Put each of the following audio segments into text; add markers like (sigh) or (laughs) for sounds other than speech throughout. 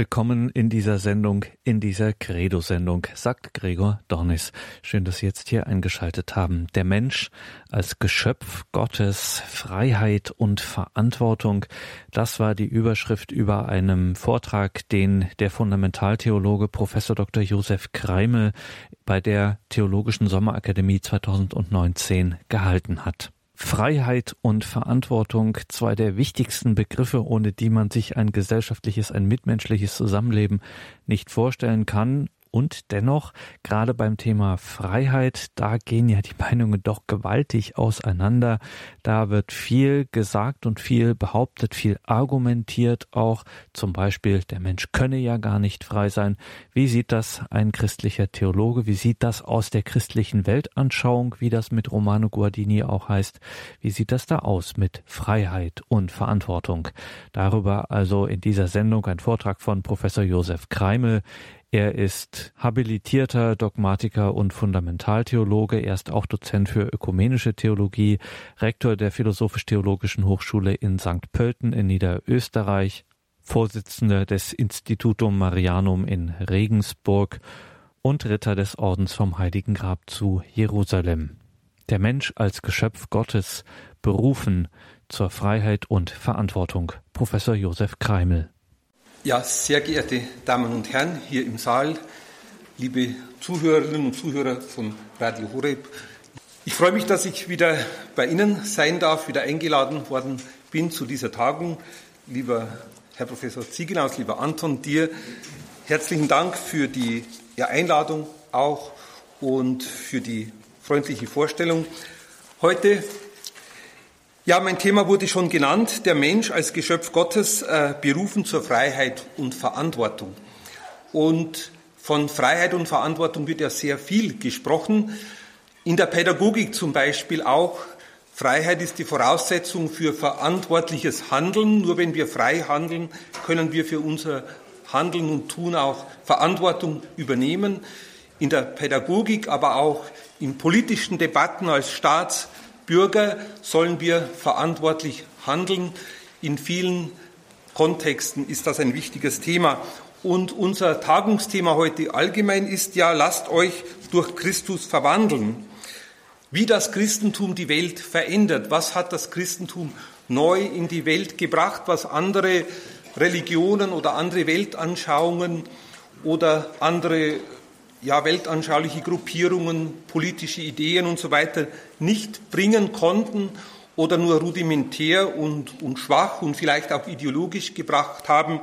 Willkommen in dieser Sendung, in dieser Credo-Sendung, sagt Gregor Dornis. Schön, dass Sie jetzt hier eingeschaltet haben. Der Mensch als Geschöpf Gottes, Freiheit und Verantwortung, das war die Überschrift über einem Vortrag, den der Fundamentaltheologe Professor Dr. Josef Kreimel bei der Theologischen Sommerakademie 2019 gehalten hat. Freiheit und Verantwortung, zwei der wichtigsten Begriffe, ohne die man sich ein gesellschaftliches, ein mitmenschliches Zusammenleben nicht vorstellen kann und dennoch, gerade beim Thema Freiheit, da gehen ja die (laughs) Meinungen doch gewaltig auseinander. Da wird viel gesagt und viel behauptet, viel argumentiert auch. Zum Beispiel, der Mensch könne ja gar nicht frei sein. Wie sieht das ein christlicher Theologe? Wie sieht das aus der christlichen Weltanschauung, wie das mit Romano Guardini auch heißt? Wie sieht das da aus mit Freiheit und Verantwortung? Darüber also in dieser Sendung ein Vortrag von Professor Josef Kreimel. Er ist habilitierter Dogmatiker und Fundamentaltheologe. Er ist auch Dozent für ökumenische Theologie, Rektor der Philosophisch-Theologischen Hochschule in St. Pölten in Niederösterreich, Vorsitzender des Institutum Marianum in Regensburg und Ritter des Ordens vom Heiligen Grab zu Jerusalem. Der Mensch als Geschöpf Gottes berufen zur Freiheit und Verantwortung. Professor Josef Kreimel. Ja, sehr geehrte Damen und Herren hier im Saal, liebe Zuhörerinnen und Zuhörer von Radio Horeb. Ich freue mich, dass ich wieder bei Ihnen sein darf, wieder eingeladen worden bin zu dieser Tagung. Lieber Herr Professor Ziegenhaus, lieber Anton, dir herzlichen Dank für die Einladung auch und für die freundliche Vorstellung. Heute ja, mein Thema wurde schon genannt, der Mensch als Geschöpf Gottes äh, berufen zur Freiheit und Verantwortung. Und von Freiheit und Verantwortung wird ja sehr viel gesprochen. In der Pädagogik zum Beispiel auch. Freiheit ist die Voraussetzung für verantwortliches Handeln. Nur wenn wir frei handeln, können wir für unser Handeln und Tun auch Verantwortung übernehmen. In der Pädagogik, aber auch in politischen Debatten als Staats- Bürger sollen wir verantwortlich handeln. In vielen Kontexten ist das ein wichtiges Thema. Und unser Tagungsthema heute allgemein ist ja, lasst euch durch Christus verwandeln. Wie das Christentum die Welt verändert, was hat das Christentum neu in die Welt gebracht, was andere Religionen oder andere Weltanschauungen oder andere ja, weltanschauliche Gruppierungen, politische Ideen und so weiter nicht bringen konnten oder nur rudimentär und, und schwach und vielleicht auch ideologisch gebracht haben.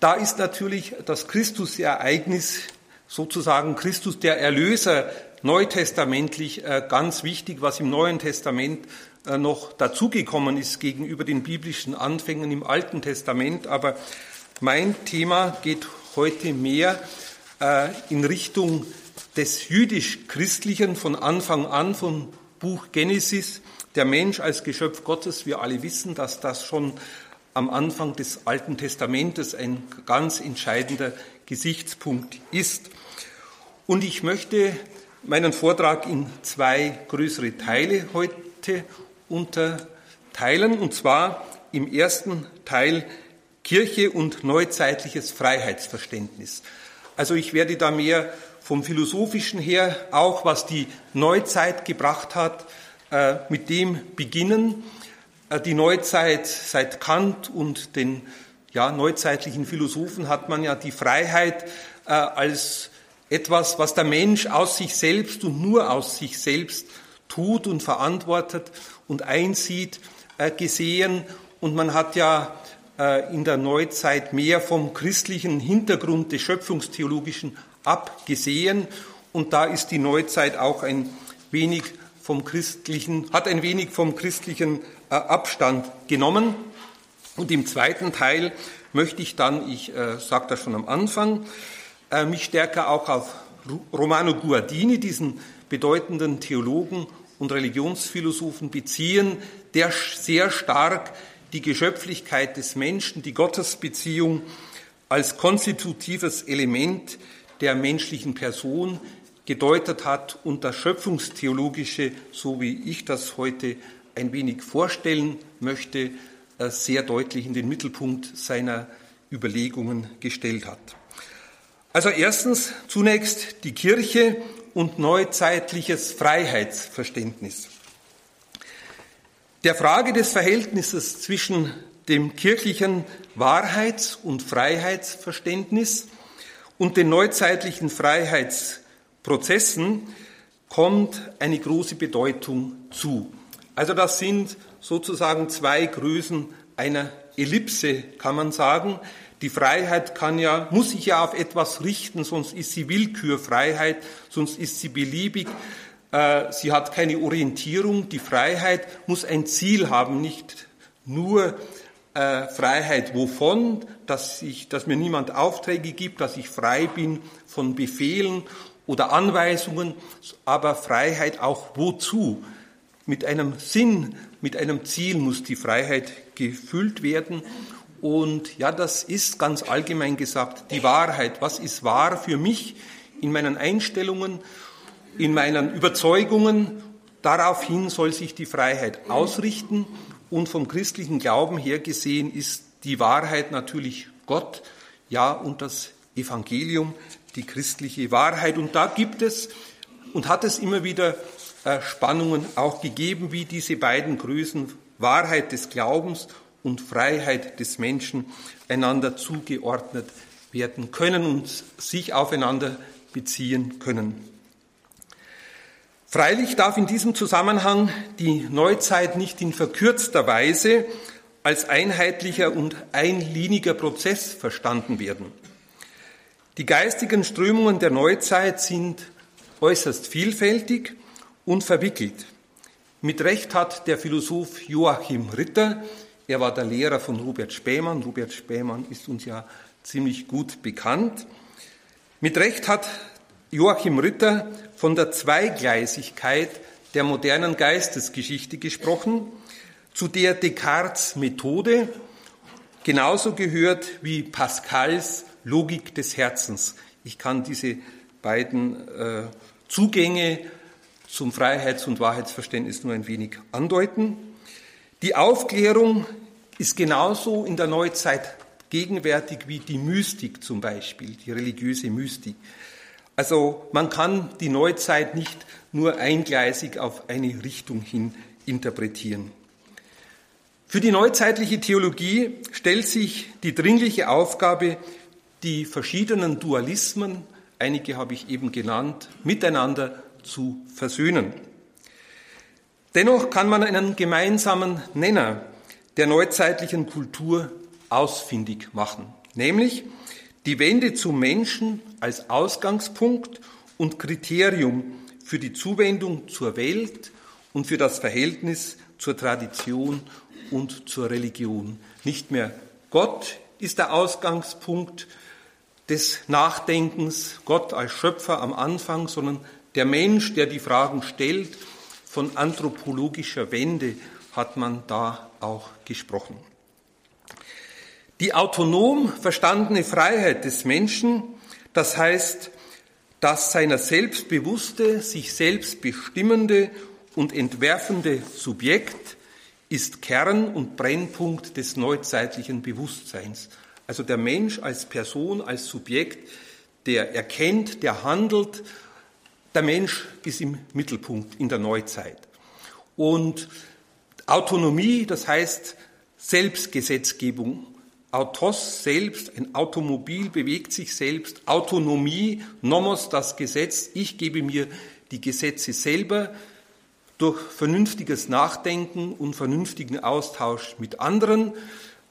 Da ist natürlich das Christusereignis, sozusagen Christus der Erlöser, neutestamentlich äh, ganz wichtig, was im Neuen Testament äh, noch dazugekommen ist gegenüber den biblischen Anfängen im Alten Testament. Aber mein Thema geht heute mehr in Richtung des jüdisch-christlichen von Anfang an vom Buch Genesis, der Mensch als Geschöpf Gottes. Wir alle wissen, dass das schon am Anfang des Alten Testamentes ein ganz entscheidender Gesichtspunkt ist. Und ich möchte meinen Vortrag in zwei größere Teile heute unterteilen, und zwar im ersten Teil Kirche und neuzeitliches Freiheitsverständnis. Also ich werde da mehr vom philosophischen her, auch was die Neuzeit gebracht hat, äh, mit dem beginnen. Äh, die Neuzeit seit Kant und den ja, neuzeitlichen Philosophen hat man ja die Freiheit äh, als etwas, was der Mensch aus sich selbst und nur aus sich selbst tut und verantwortet und einsieht, gesehen. Und man hat ja in der Neuzeit mehr vom christlichen Hintergrund des Schöpfungstheologischen abgesehen. Und da ist die Neuzeit auch ein wenig vom christlichen, hat ein wenig vom christlichen äh, Abstand genommen. Und im zweiten Teil möchte ich dann, ich äh, sage das schon am Anfang, äh, mich stärker auch auf Romano Guardini, diesen bedeutenden Theologen und Religionsphilosophen beziehen, der sehr stark die Geschöpflichkeit des Menschen, die Gottesbeziehung als konstitutives Element der menschlichen Person gedeutet hat und das Schöpfungstheologische, so wie ich das heute ein wenig vorstellen möchte, äh, sehr deutlich in den Mittelpunkt seiner Überlegungen gestellt hat. Also erstens zunächst die Kirche und neuzeitliches Freiheitsverständnis. Der Frage des Verhältnisses zwischen dem kirchlichen Wahrheits- und Freiheitsverständnis und den neuzeitlichen Freiheitsprozessen kommt eine große Bedeutung zu. Also das sind sozusagen zwei Größen einer Ellipse, kann man sagen. Die Freiheit kann ja, muss sich ja auf etwas richten, sonst ist sie Willkürfreiheit, sonst ist sie beliebig. Äh, sie hat keine Orientierung. Die Freiheit muss ein Ziel haben, nicht nur äh, Freiheit wovon, dass, ich, dass mir niemand Aufträge gibt, dass ich frei bin von Befehlen oder Anweisungen, aber Freiheit auch wozu? Mit einem Sinn, mit einem Ziel muss die Freiheit gefüllt werden. Und ja, das ist ganz allgemein gesagt die Wahrheit. Was ist wahr für mich in meinen Einstellungen, in meinen Überzeugungen? Daraufhin soll sich die Freiheit ausrichten. Und vom christlichen Glauben her gesehen ist die Wahrheit natürlich Gott, ja, und das Evangelium, die christliche Wahrheit. Und da gibt es und hat es immer wieder äh, Spannungen auch gegeben, wie diese beiden Größen Wahrheit des Glaubens und Freiheit des Menschen einander zugeordnet werden können und sich aufeinander beziehen können. Freilich darf in diesem Zusammenhang die Neuzeit nicht in verkürzter Weise als einheitlicher und einliniger Prozess verstanden werden. Die geistigen Strömungen der Neuzeit sind äußerst vielfältig und verwickelt. Mit Recht hat der Philosoph Joachim Ritter, er war der Lehrer von Robert Spähmann, Robert Spähmann ist uns ja ziemlich gut bekannt, mit Recht hat Joachim Ritter von der Zweigleisigkeit der modernen Geistesgeschichte gesprochen, zu der Descartes Methode genauso gehört wie Pascals Logik des Herzens. Ich kann diese beiden äh, Zugänge zum Freiheits- und Wahrheitsverständnis nur ein wenig andeuten. Die Aufklärung ist genauso in der Neuzeit gegenwärtig wie die Mystik zum Beispiel, die religiöse Mystik. Also man kann die Neuzeit nicht nur eingleisig auf eine Richtung hin interpretieren. Für die neuzeitliche Theologie stellt sich die dringliche Aufgabe, die verschiedenen Dualismen, einige habe ich eben genannt, miteinander zu versöhnen. Dennoch kann man einen gemeinsamen Nenner der neuzeitlichen Kultur ausfindig machen, nämlich die Wende zum Menschen als Ausgangspunkt und Kriterium für die Zuwendung zur Welt und für das Verhältnis zur Tradition und zur Religion. Nicht mehr Gott ist der Ausgangspunkt des Nachdenkens, Gott als Schöpfer am Anfang, sondern der Mensch, der die Fragen stellt. Von anthropologischer Wende hat man da auch gesprochen. Die autonom verstandene Freiheit des Menschen, das heißt, das seiner selbstbewusste, sich selbst bestimmende und entwerfende Subjekt ist Kern und Brennpunkt des neuzeitlichen Bewusstseins. Also der Mensch als Person, als Subjekt, der erkennt, der handelt. Der Mensch ist im Mittelpunkt in der Neuzeit. Und Autonomie, das heißt Selbstgesetzgebung, Autos selbst, ein Automobil bewegt sich selbst, Autonomie, Nomos das Gesetz, ich gebe mir die Gesetze selber durch vernünftiges Nachdenken und vernünftigen Austausch mit anderen.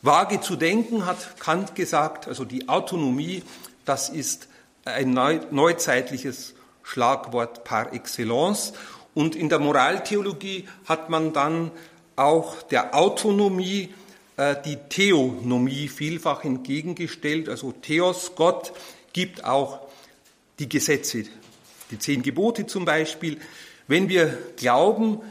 Wage zu denken, hat Kant gesagt, also die Autonomie, das ist ein neuzeitliches Schlagwort par excellence. Und in der Moraltheologie hat man dann auch der Autonomie die Theonomie vielfach entgegengestellt. Also Theos, Gott, gibt auch die Gesetze, die zehn Gebote zum Beispiel. Wenn wir glauben,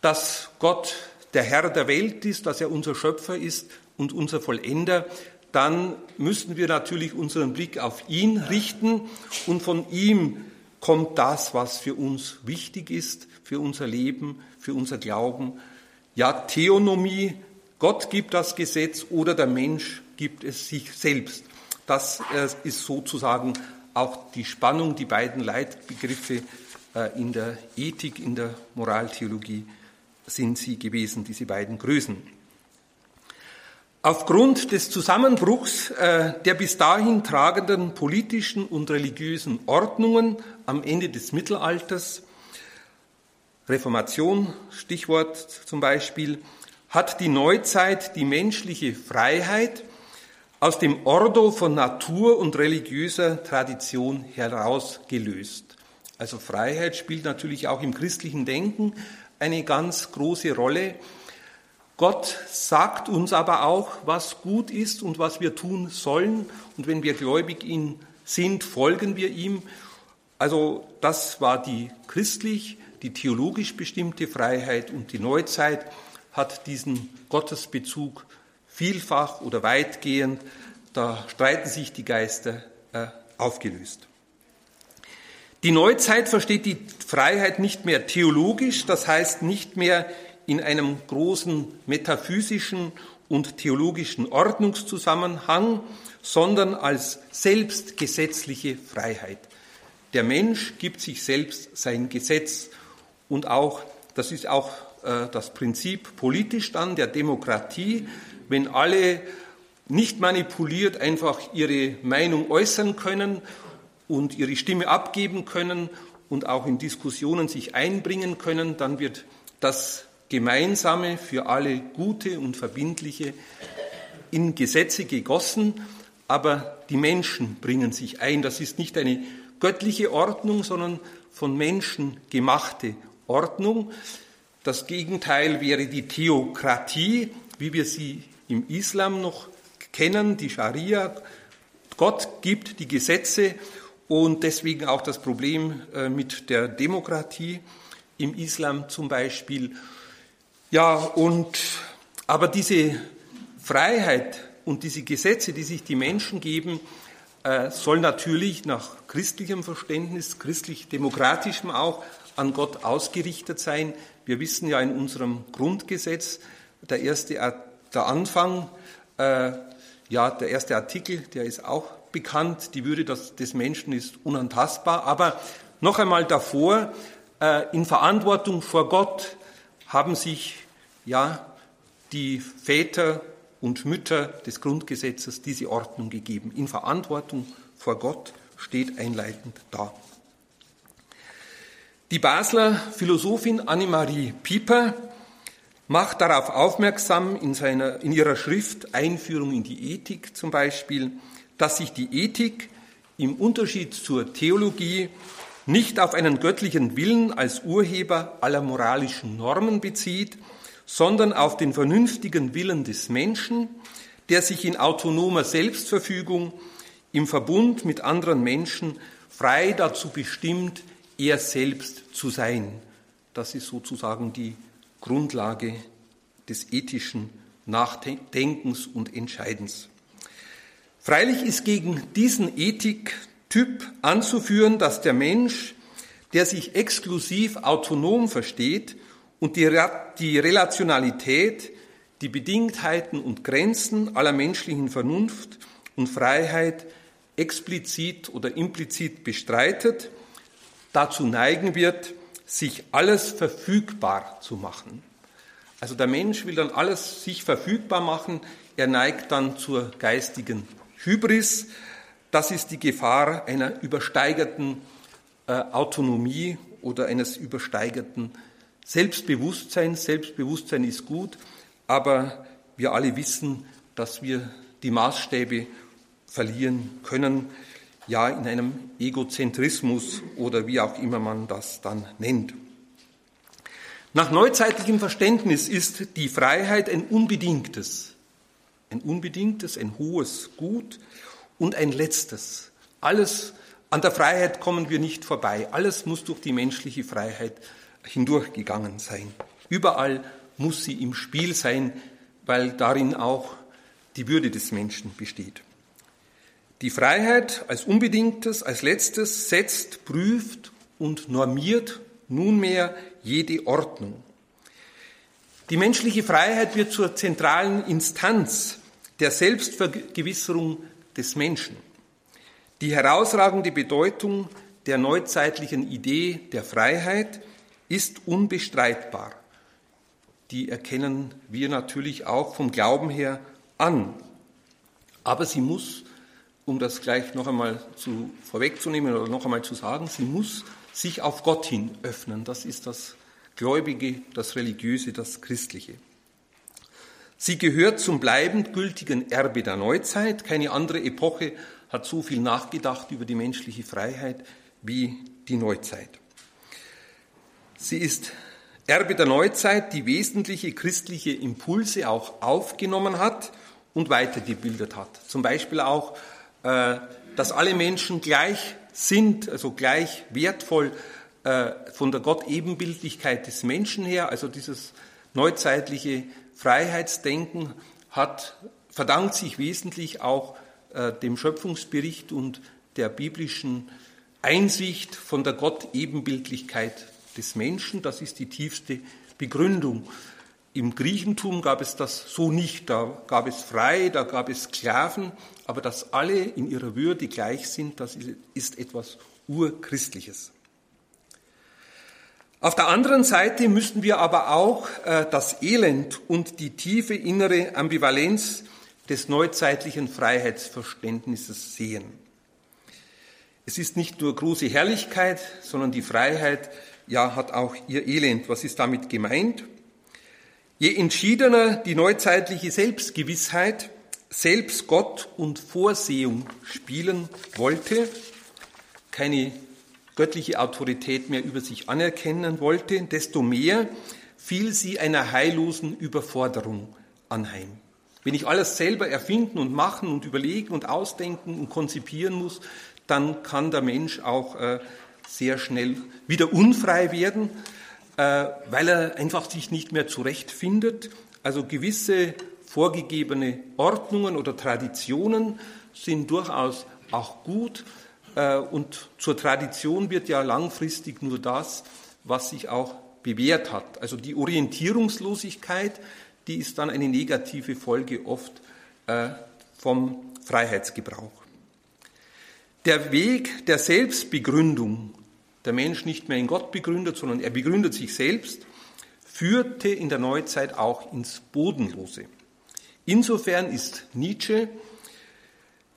dass Gott der Herr der Welt ist, dass er unser Schöpfer ist und unser Vollender, dann müssen wir natürlich unseren Blick auf ihn richten und von ihm kommt das, was für uns wichtig ist, für unser Leben, für unser Glauben. Ja, Theonomie, Gott gibt das Gesetz oder der Mensch gibt es sich selbst. Das äh, ist sozusagen auch die Spannung, die beiden Leitbegriffe äh, in der Ethik, in der Moraltheologie sind sie gewesen, diese beiden Größen. Aufgrund des Zusammenbruchs äh, der bis dahin tragenden politischen und religiösen Ordnungen am Ende des Mittelalters, Reformation, Stichwort zum Beispiel, hat die Neuzeit die menschliche Freiheit aus dem Ordo von Natur und religiöser Tradition herausgelöst. Also Freiheit spielt natürlich auch im christlichen Denken eine ganz große Rolle. Gott sagt uns aber auch, was gut ist und was wir tun sollen. Und wenn wir gläubig ihn sind, folgen wir ihm. Also das war die christlich, die theologisch bestimmte Freiheit und die Neuzeit hat diesen Gottesbezug vielfach oder weitgehend, da streiten sich die Geister, äh, aufgelöst. Die Neuzeit versteht die Freiheit nicht mehr theologisch, das heißt nicht mehr in einem großen metaphysischen und theologischen Ordnungszusammenhang, sondern als selbstgesetzliche Freiheit. Der Mensch gibt sich selbst sein Gesetz und auch, das ist auch äh, das Prinzip politisch dann der Demokratie, wenn alle nicht manipuliert einfach ihre Meinung äußern können und ihre Stimme abgeben können und auch in Diskussionen sich einbringen können, dann wird das Gemeinsame für alle Gute und Verbindliche in Gesetze gegossen, aber die Menschen bringen sich ein. Das ist nicht eine göttliche Ordnung, sondern von Menschen gemachte Ordnung. Das Gegenteil wäre die Theokratie, wie wir sie im Islam noch kennen, die Scharia. Gott gibt die Gesetze und deswegen auch das Problem äh, mit der Demokratie im Islam zum Beispiel. Ja, und, aber diese Freiheit und diese Gesetze, die sich die Menschen geben, äh, soll natürlich nach christlichem Verständnis, christlich-demokratischem auch, an Gott ausgerichtet sein. Wir wissen ja in unserem Grundgesetz, der erste, der Anfang, äh, ja, der erste Artikel, der ist auch bekannt, die Würde des Menschen ist unantastbar. Aber noch einmal davor, äh, in Verantwortung vor Gott haben sich ja die Väter und Mütter des Grundgesetzes diese Ordnung gegeben. In Verantwortung vor Gott steht einleitend da. Die Basler Philosophin Annemarie Pieper macht darauf aufmerksam in, seiner, in ihrer Schrift Einführung in die Ethik zum Beispiel, dass sich die Ethik im Unterschied zur Theologie nicht auf einen göttlichen Willen als Urheber aller moralischen Normen bezieht, sondern auf den vernünftigen Willen des Menschen, der sich in autonomer Selbstverfügung im Verbund mit anderen Menschen frei dazu bestimmt, er selbst zu sein. Das ist sozusagen die Grundlage des ethischen Nachdenkens und Entscheidens. Freilich ist gegen diesen Ethiktyp anzuführen, dass der Mensch, der sich exklusiv autonom versteht und die, die Relationalität, die Bedingtheiten und Grenzen aller menschlichen Vernunft und Freiheit explizit oder implizit bestreitet, dazu neigen wird, sich alles verfügbar zu machen. Also der Mensch will dann alles sich verfügbar machen, er neigt dann zur geistigen Hybris, das ist die Gefahr einer übersteigerten äh, Autonomie oder eines übersteigerten Selbstbewusstseins. Selbstbewusstsein ist gut, aber wir alle wissen, dass wir die Maßstäbe verlieren können, ja in einem Egozentrismus oder wie auch immer man das dann nennt. Nach neuzeitlichem Verständnis ist die Freiheit ein unbedingtes ein unbedingtes, ein hohes Gut und ein letztes. Alles, an der Freiheit kommen wir nicht vorbei. Alles muss durch die menschliche Freiheit hindurchgegangen sein. Überall muss sie im Spiel sein, weil darin auch die Würde des Menschen besteht. Die Freiheit als unbedingtes, als letztes setzt, prüft und normiert nunmehr jede Ordnung. Die menschliche Freiheit wird zur zentralen Instanz der Selbstvergewisserung des Menschen. Die herausragende Bedeutung der neuzeitlichen Idee der Freiheit ist unbestreitbar. Die erkennen wir natürlich auch vom Glauben her an. Aber sie muss, um das gleich noch einmal zu, vorwegzunehmen oder noch einmal zu sagen, sie muss sich auf Gott hin öffnen. Das ist das Gläubige, das Religiöse, das Christliche. Sie gehört zum bleibend gültigen Erbe der Neuzeit. Keine andere Epoche hat so viel nachgedacht über die menschliche Freiheit wie die Neuzeit. Sie ist Erbe der Neuzeit, die wesentliche christliche Impulse auch aufgenommen hat und weitergebildet hat. Zum Beispiel auch, dass alle Menschen gleich sind, also gleich wertvoll äh, von der Gott-Ebenbildlichkeit des Menschen her. Also dieses neuzeitliche Freiheitsdenken hat, verdankt sich wesentlich auch äh, dem Schöpfungsbericht und der biblischen Einsicht von der Gott-Ebenbildlichkeit des Menschen. Das ist die tiefste Begründung. Im Griechentum gab es das so nicht. Da gab es frei, da gab es Sklaven, aber dass alle in ihrer Würde gleich sind, das ist etwas Urchristliches. Auf der anderen Seite müssen wir aber auch äh, das Elend und die tiefe innere Ambivalenz des neuzeitlichen Freiheitsverständnisses sehen. Es ist nicht nur große Herrlichkeit, sondern die Freiheit, ja, hat auch ihr Elend. Was ist damit gemeint? Je entschiedener die neuzeitliche Selbstgewissheit, selbst Gott und Vorsehung spielen wollte, keine göttliche Autorität mehr über sich anerkennen wollte, desto mehr fiel sie einer heillosen Überforderung anheim. Wenn ich alles selber erfinden und machen und überlegen und ausdenken und konzipieren muss, dann kann der Mensch auch äh, sehr schnell wieder unfrei werden, äh, weil er einfach sich nicht mehr zurechtfindet. Also gewisse vorgegebene Ordnungen oder Traditionen sind durchaus auch gut. Äh, und zur Tradition wird ja langfristig nur das, was sich auch bewährt hat. Also die Orientierungslosigkeit, die ist dann eine negative Folge oft vom Freiheitsgebrauch. Der Weg der Selbstbegründung, der Mensch nicht mehr in Gott begründet, sondern er begründet sich selbst, führte in der Neuzeit auch ins Bodenlose. Insofern ist Nietzsche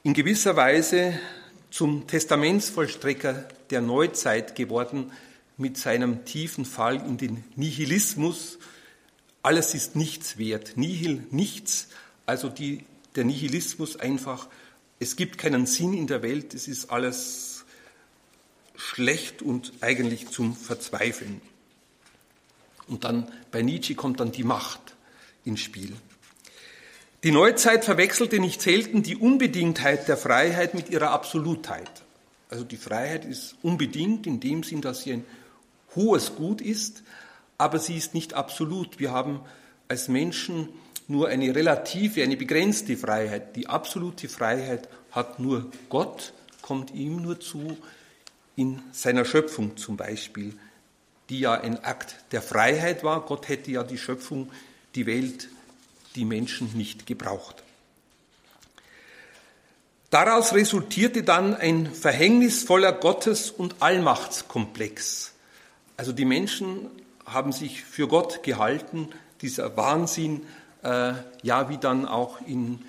in gewisser Weise zum Testamentsvollstrecker der Neuzeit geworden mit seinem tiefen Fall in den Nihilismus. Alles ist nichts wert, nihil nichts, also die, der Nihilismus einfach es gibt keinen Sinn in der Welt, es ist alles schlecht und eigentlich zum Verzweifeln. Und dann bei Nietzsche kommt dann die Macht ins Spiel. Die Neuzeit verwechselte nicht selten die Unbedingtheit der Freiheit mit ihrer Absolutheit. Also die Freiheit ist unbedingt in dem Sinn, dass sie ein hohes Gut ist, aber sie ist nicht absolut. Wir haben als Menschen nur eine relative, eine begrenzte Freiheit. Die absolute Freiheit hat nur Gott, kommt ihm nur zu, in seiner Schöpfung zum Beispiel, die ja ein Akt der Freiheit war. Gott hätte ja die Schöpfung, die Welt, die Menschen nicht gebraucht. Daraus resultierte dann ein verhängnisvoller Gottes- und Allmachtskomplex. Also die Menschen haben sich für Gott gehalten, dieser Wahnsinn äh, ja, wie dann auch in,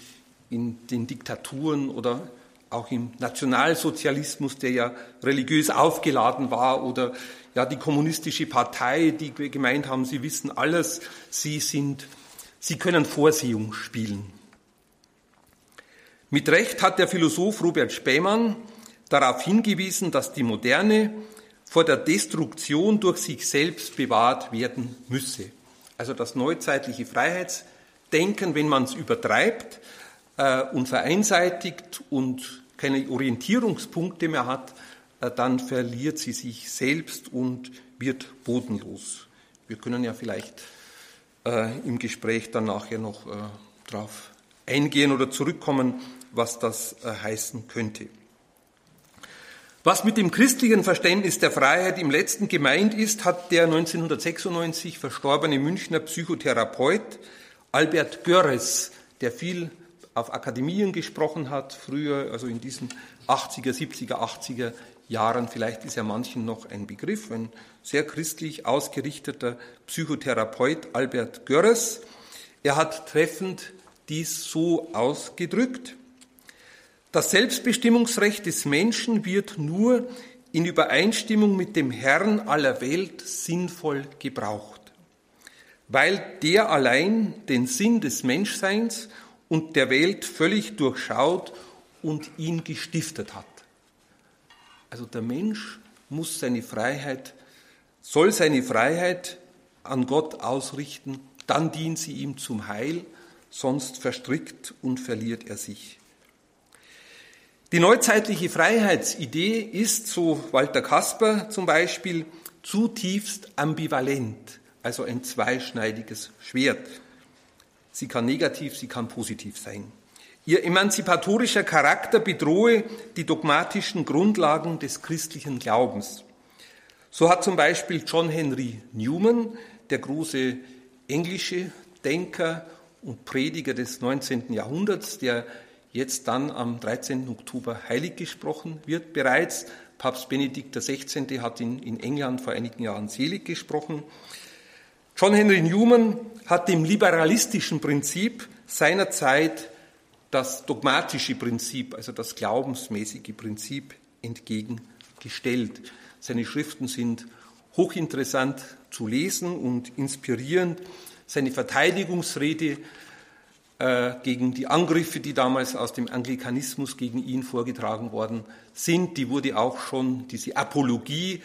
in den Diktaturen oder auch im Nationalsozialismus, der ja religiös aufgeladen war, oder ja die kommunistische Partei, die gemeint haben, sie wissen alles, sie sind, sie können Vorsehung spielen. Mit Recht hat der Philosoph Robert Spähmann darauf hingewiesen, dass die Moderne vor der Destruktion durch sich selbst bewahrt werden müsse. Also das neuzeitliche Freiheits denken, wenn man es übertreibt äh, und vereinseitigt und keine Orientierungspunkte mehr hat, äh, dann verliert sie sich selbst und wird bodenlos. Wir können ja vielleicht äh, im Gespräch dann nachher noch äh, darauf eingehen oder zurückkommen, was das äh, heißen könnte. Was mit dem christlichen Verständnis der Freiheit im letzten gemeint ist, hat der 1996 verstorbene Münchner Psychotherapeut Albert Görres, der viel auf Akademien gesprochen hat, früher, also in diesen 80er, 70er, 80er Jahren, vielleicht ist ja manchen noch ein Begriff, ein sehr christlich ausgerichteter Psychotherapeut Albert Görres. Er hat treffend dies so ausgedrückt. Das Selbstbestimmungsrecht des Menschen wird nur in Übereinstimmung mit dem Herrn aller Welt sinnvoll gebraucht, weil der allein den Sinn des Menschseins und der Welt völlig durchschaut und ihn gestiftet hat. Also der Mensch muss seine Freiheit, soll seine Freiheit an Gott ausrichten, dann dient sie ihm zum Heil, sonst verstrickt und verliert er sich. Die neuzeitliche Freiheitsidee ist, so Walter Kasper zum Beispiel, zutiefst ambivalent, also ein zweischneidiges Schwert. Sie kann negativ, sie kann positiv sein. Ihr emanzipatorischer Charakter bedrohe die dogmatischen Grundlagen des christlichen Glaubens. So hat zum Beispiel John Henry Newman, der große englische Denker und Prediger des 19. Jahrhunderts, der jetzt dann am 13. Oktober heilig gesprochen wird, bereits. Papst Benedikt XVI. hat ihn in England vor einigen Jahren selig gesprochen. John Henry Newman hat dem liberalistischen Prinzip seiner Zeit das dogmatische Prinzip, also das glaubensmäßige Prinzip entgegengestellt. Seine Schriften sind hochinteressant zu lesen und inspirierend. Seine Verteidigungsrede äh, gegen die Angriffe, die damals aus dem Anglikanismus gegen ihn vorgetragen worden sind, die wurde auch schon, diese Apologie,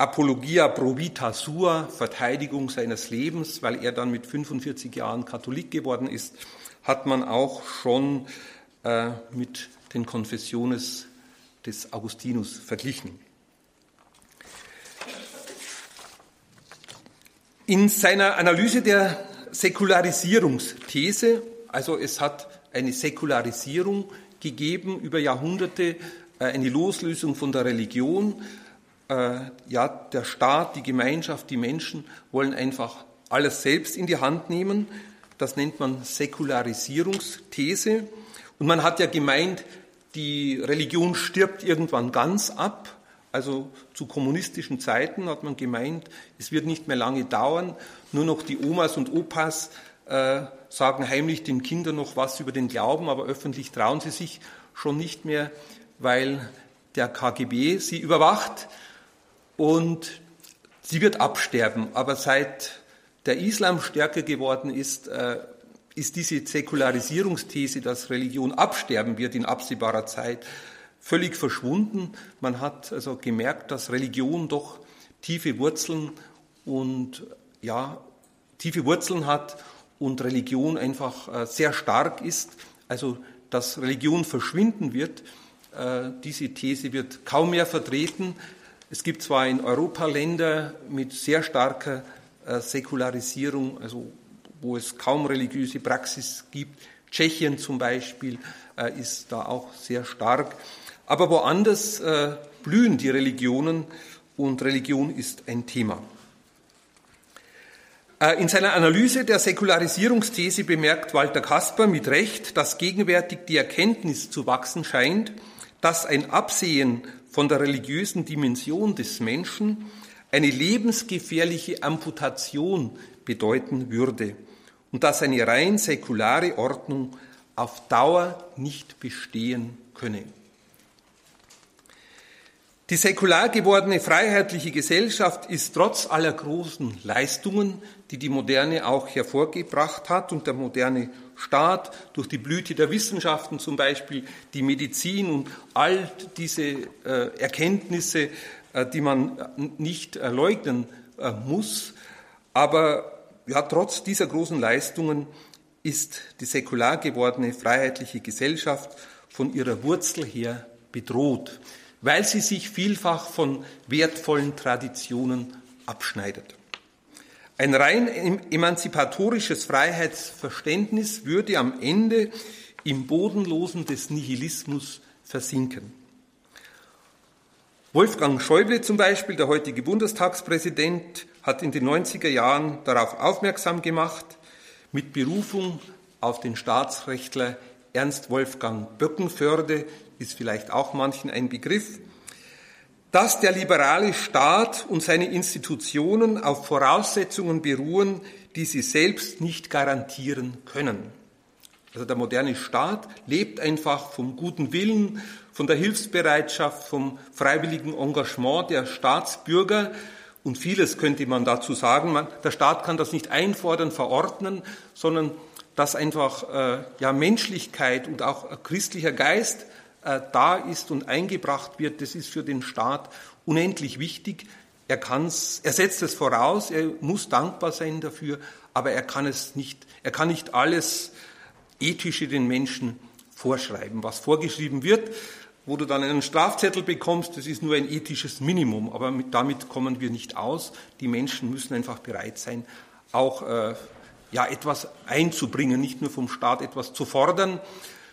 Apologia pro vita sua, Verteidigung seines Lebens, weil er dann mit 45 Jahren Katholik geworden ist, hat man auch schon äh, mit den Konfessiones des Augustinus verglichen. In seiner Analyse der Säkularisierungsthese, also es hat eine Säkularisierung gegeben über Jahrhunderte, äh, eine Loslösung von der Religion. Äh, ja, der Staat, die Gemeinschaft, die Menschen wollen einfach alles selbst in die Hand nehmen. Das nennt man Säkularisierungsthese. Und man hat ja gemeint, die Religion stirbt irgendwann ganz ab. Also zu kommunistischen Zeiten hat man gemeint, es wird nicht mehr lange dauern, nur noch die Omas und Opas äh, sagen heimlich den Kindern noch was über den Glauben, aber öffentlich trauen sie sich schon nicht mehr, weil der KGB sie überwacht und sie wird absterben. Aber seit der Islam stärker geworden ist, äh, ist diese Säkularisierungsthese, dass Religion absterben wird in absehbarer Zeit, völlig verschwunden. Man hat also gemerkt, dass Religion doch tiefe Wurzeln und ja, tiefe Wurzeln hat und Religion einfach äh, sehr stark ist. Also, dass Religion verschwinden wird, äh, diese These wird kaum mehr vertreten. Es gibt zwar in Europa Länder mit sehr starker äh, Säkularisierung, also wo es kaum religiöse Praxis gibt. Tschechien zum Beispiel äh, ist da auch sehr stark. Aber woanders äh, blühen die Religionen und Religion ist ein Thema. In seiner Analyse der Säkularisierungsthese bemerkt Walter Kasper mit Recht, dass gegenwärtig die Erkenntnis zu wachsen scheint, dass ein Absehen von der religiösen Dimension des Menschen eine lebensgefährliche Amputation bedeuten würde und dass eine rein säkulare Ordnung auf Dauer nicht bestehen könne. Die säkular gewordene freiheitliche Gesellschaft ist trotz aller großen Leistungen, die die Moderne auch hervorgebracht hat und der moderne Staat durch die Blüte der Wissenschaften zum Beispiel, die Medizin und all diese äh, Erkenntnisse äh, die man nicht leugnen äh, muss. Aber ja, trotz dieser großen Leistungen ist die säkular gewordene freiheitliche Gesellschaft von ihrer Wurzel her bedroht, weil sie sich vielfach von wertvollen Traditionen abschneidet. Ein rein emanzipatorisches Freiheitsverständnis würde am Ende im Bodenlosen des Nihilismus versinken. Wolfgang Schäuble zum Beispiel, der heutige Bundestagspräsident, hat in den 90er Jahren darauf aufmerksam gemacht, mit Berufung auf den Staatsrechtler Ernst Wolfgang Böckenförde ist vielleicht auch manchen ein Begriff, dass der liberale Staat und seine Institutionen auf Voraussetzungen beruhen, die sie selbst nicht garantieren können. Also der moderne Staat lebt einfach vom guten Willen, von der Hilfsbereitschaft, vom freiwilligen Engagement der Staatsbürger. Und vieles könnte man dazu sagen. Der Staat kann das nicht einfordern, verordnen, sondern dass einfach äh, ja, Menschlichkeit und auch christlicher Geist äh, da ist und eingebracht wird, das ist für den Staat unendlich wichtig. Er, kann's, er setzt es voraus, er muss dankbar sein dafür, aber er kann es nicht, er kann nicht alles Ethische den Menschen vorschreiben. Was vorgeschrieben wird, wo du dann einen Strafzettel bekommst, das ist nur ein ethisches Minimum, aber mit, damit kommen wir nicht aus. Die Menschen müssen einfach bereit sein, auch äh, ja, etwas einzubringen, nicht nur vom Staat etwas zu fordern.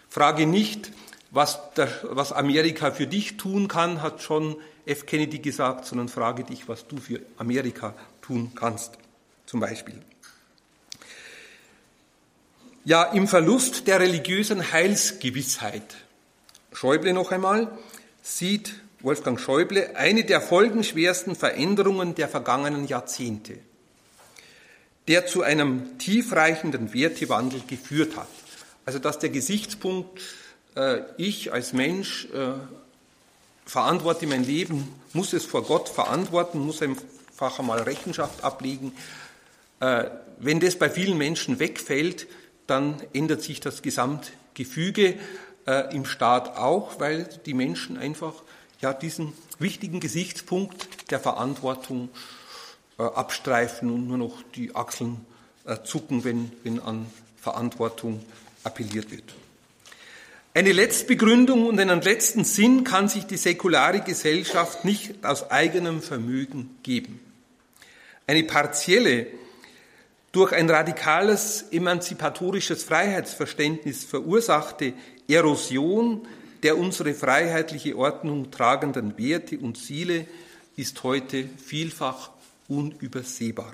Frage nicht, was, der, was Amerika für dich tun kann, hat schon F. Kennedy gesagt, sondern frage dich, was du für Amerika tun kannst, zum Beispiel. Ja, im Verlust der religiösen Heilsgewissheit, Schäuble noch einmal, sieht Wolfgang Schäuble eine der folgenschwersten Veränderungen der vergangenen Jahrzehnte, der zu einem tiefreichenden Wertewandel geführt hat. Also dass der Gesichtspunkt, ich als Mensch äh, verantworte mein Leben, muss es vor Gott verantworten, muss einfach einmal Rechenschaft ablegen. Äh, wenn das bei vielen Menschen wegfällt, dann ändert sich das Gesamtgefüge äh, im Staat auch, weil die Menschen einfach ja diesen wichtigen Gesichtspunkt der Verantwortung äh, abstreifen und nur noch die Achseln äh, zucken, wenn, wenn an Verantwortung appelliert wird. Eine Letztbegründung und einen letzten Sinn kann sich die säkulare Gesellschaft nicht aus eigenem Vermögen geben. Eine partielle durch ein radikales emanzipatorisches Freiheitsverständnis verursachte Erosion der unsere freiheitliche Ordnung tragenden Werte und Ziele ist heute vielfach unübersehbar.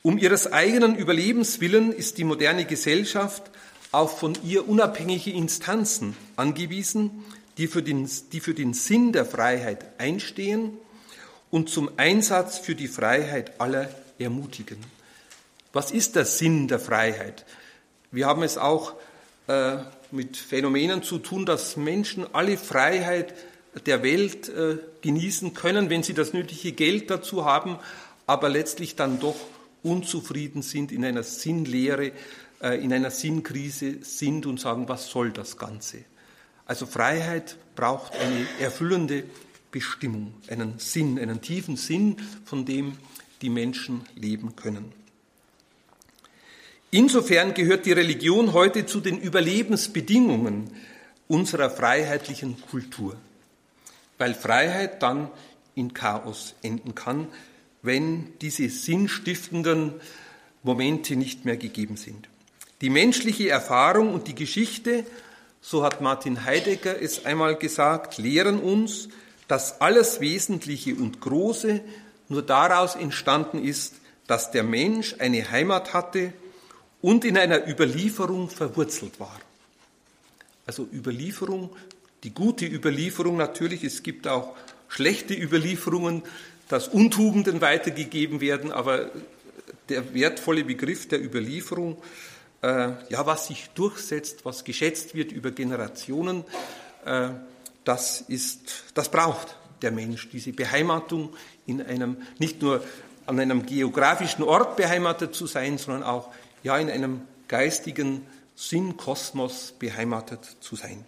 Um ihres eigenen Überlebens willen ist die moderne Gesellschaft auf von ihr unabhängige Instanzen angewiesen, die für, den, die für den Sinn der Freiheit einstehen und zum Einsatz für die Freiheit aller ermutigen. Was ist der Sinn der Freiheit? Wir haben es auch äh, mit Phänomenen zu tun, dass Menschen alle Freiheit der Welt äh, genießen können, wenn sie das nötige Geld dazu haben, aber letztlich dann doch unzufrieden sind, in einer Sinnlehre, in einer Sinnkrise sind und sagen, was soll das Ganze? Also Freiheit braucht eine erfüllende Bestimmung, einen Sinn, einen tiefen Sinn, von dem die Menschen leben können. Insofern gehört die Religion heute zu den Überlebensbedingungen unserer freiheitlichen Kultur, weil Freiheit dann in Chaos enden kann, wenn diese sinnstiftenden Momente nicht mehr gegeben sind. Die menschliche Erfahrung und die Geschichte, so hat Martin Heidegger es einmal gesagt, lehren uns, dass alles Wesentliche und Große nur daraus entstanden ist, dass der Mensch eine Heimat hatte und in einer Überlieferung verwurzelt war. Also Überlieferung, die gute Überlieferung natürlich, es gibt auch schlechte Überlieferungen, dass Untugenden weitergegeben werden, aber der wertvolle Begriff der Überlieferung, äh, ja, was sich durchsetzt, was geschätzt wird über Generationen, äh, das ist, das braucht der Mensch, diese Beheimatung in einem, nicht nur an einem geografischen Ort beheimatet zu sein, sondern auch ja in einem geistigen Sinnkosmos beheimatet zu sein.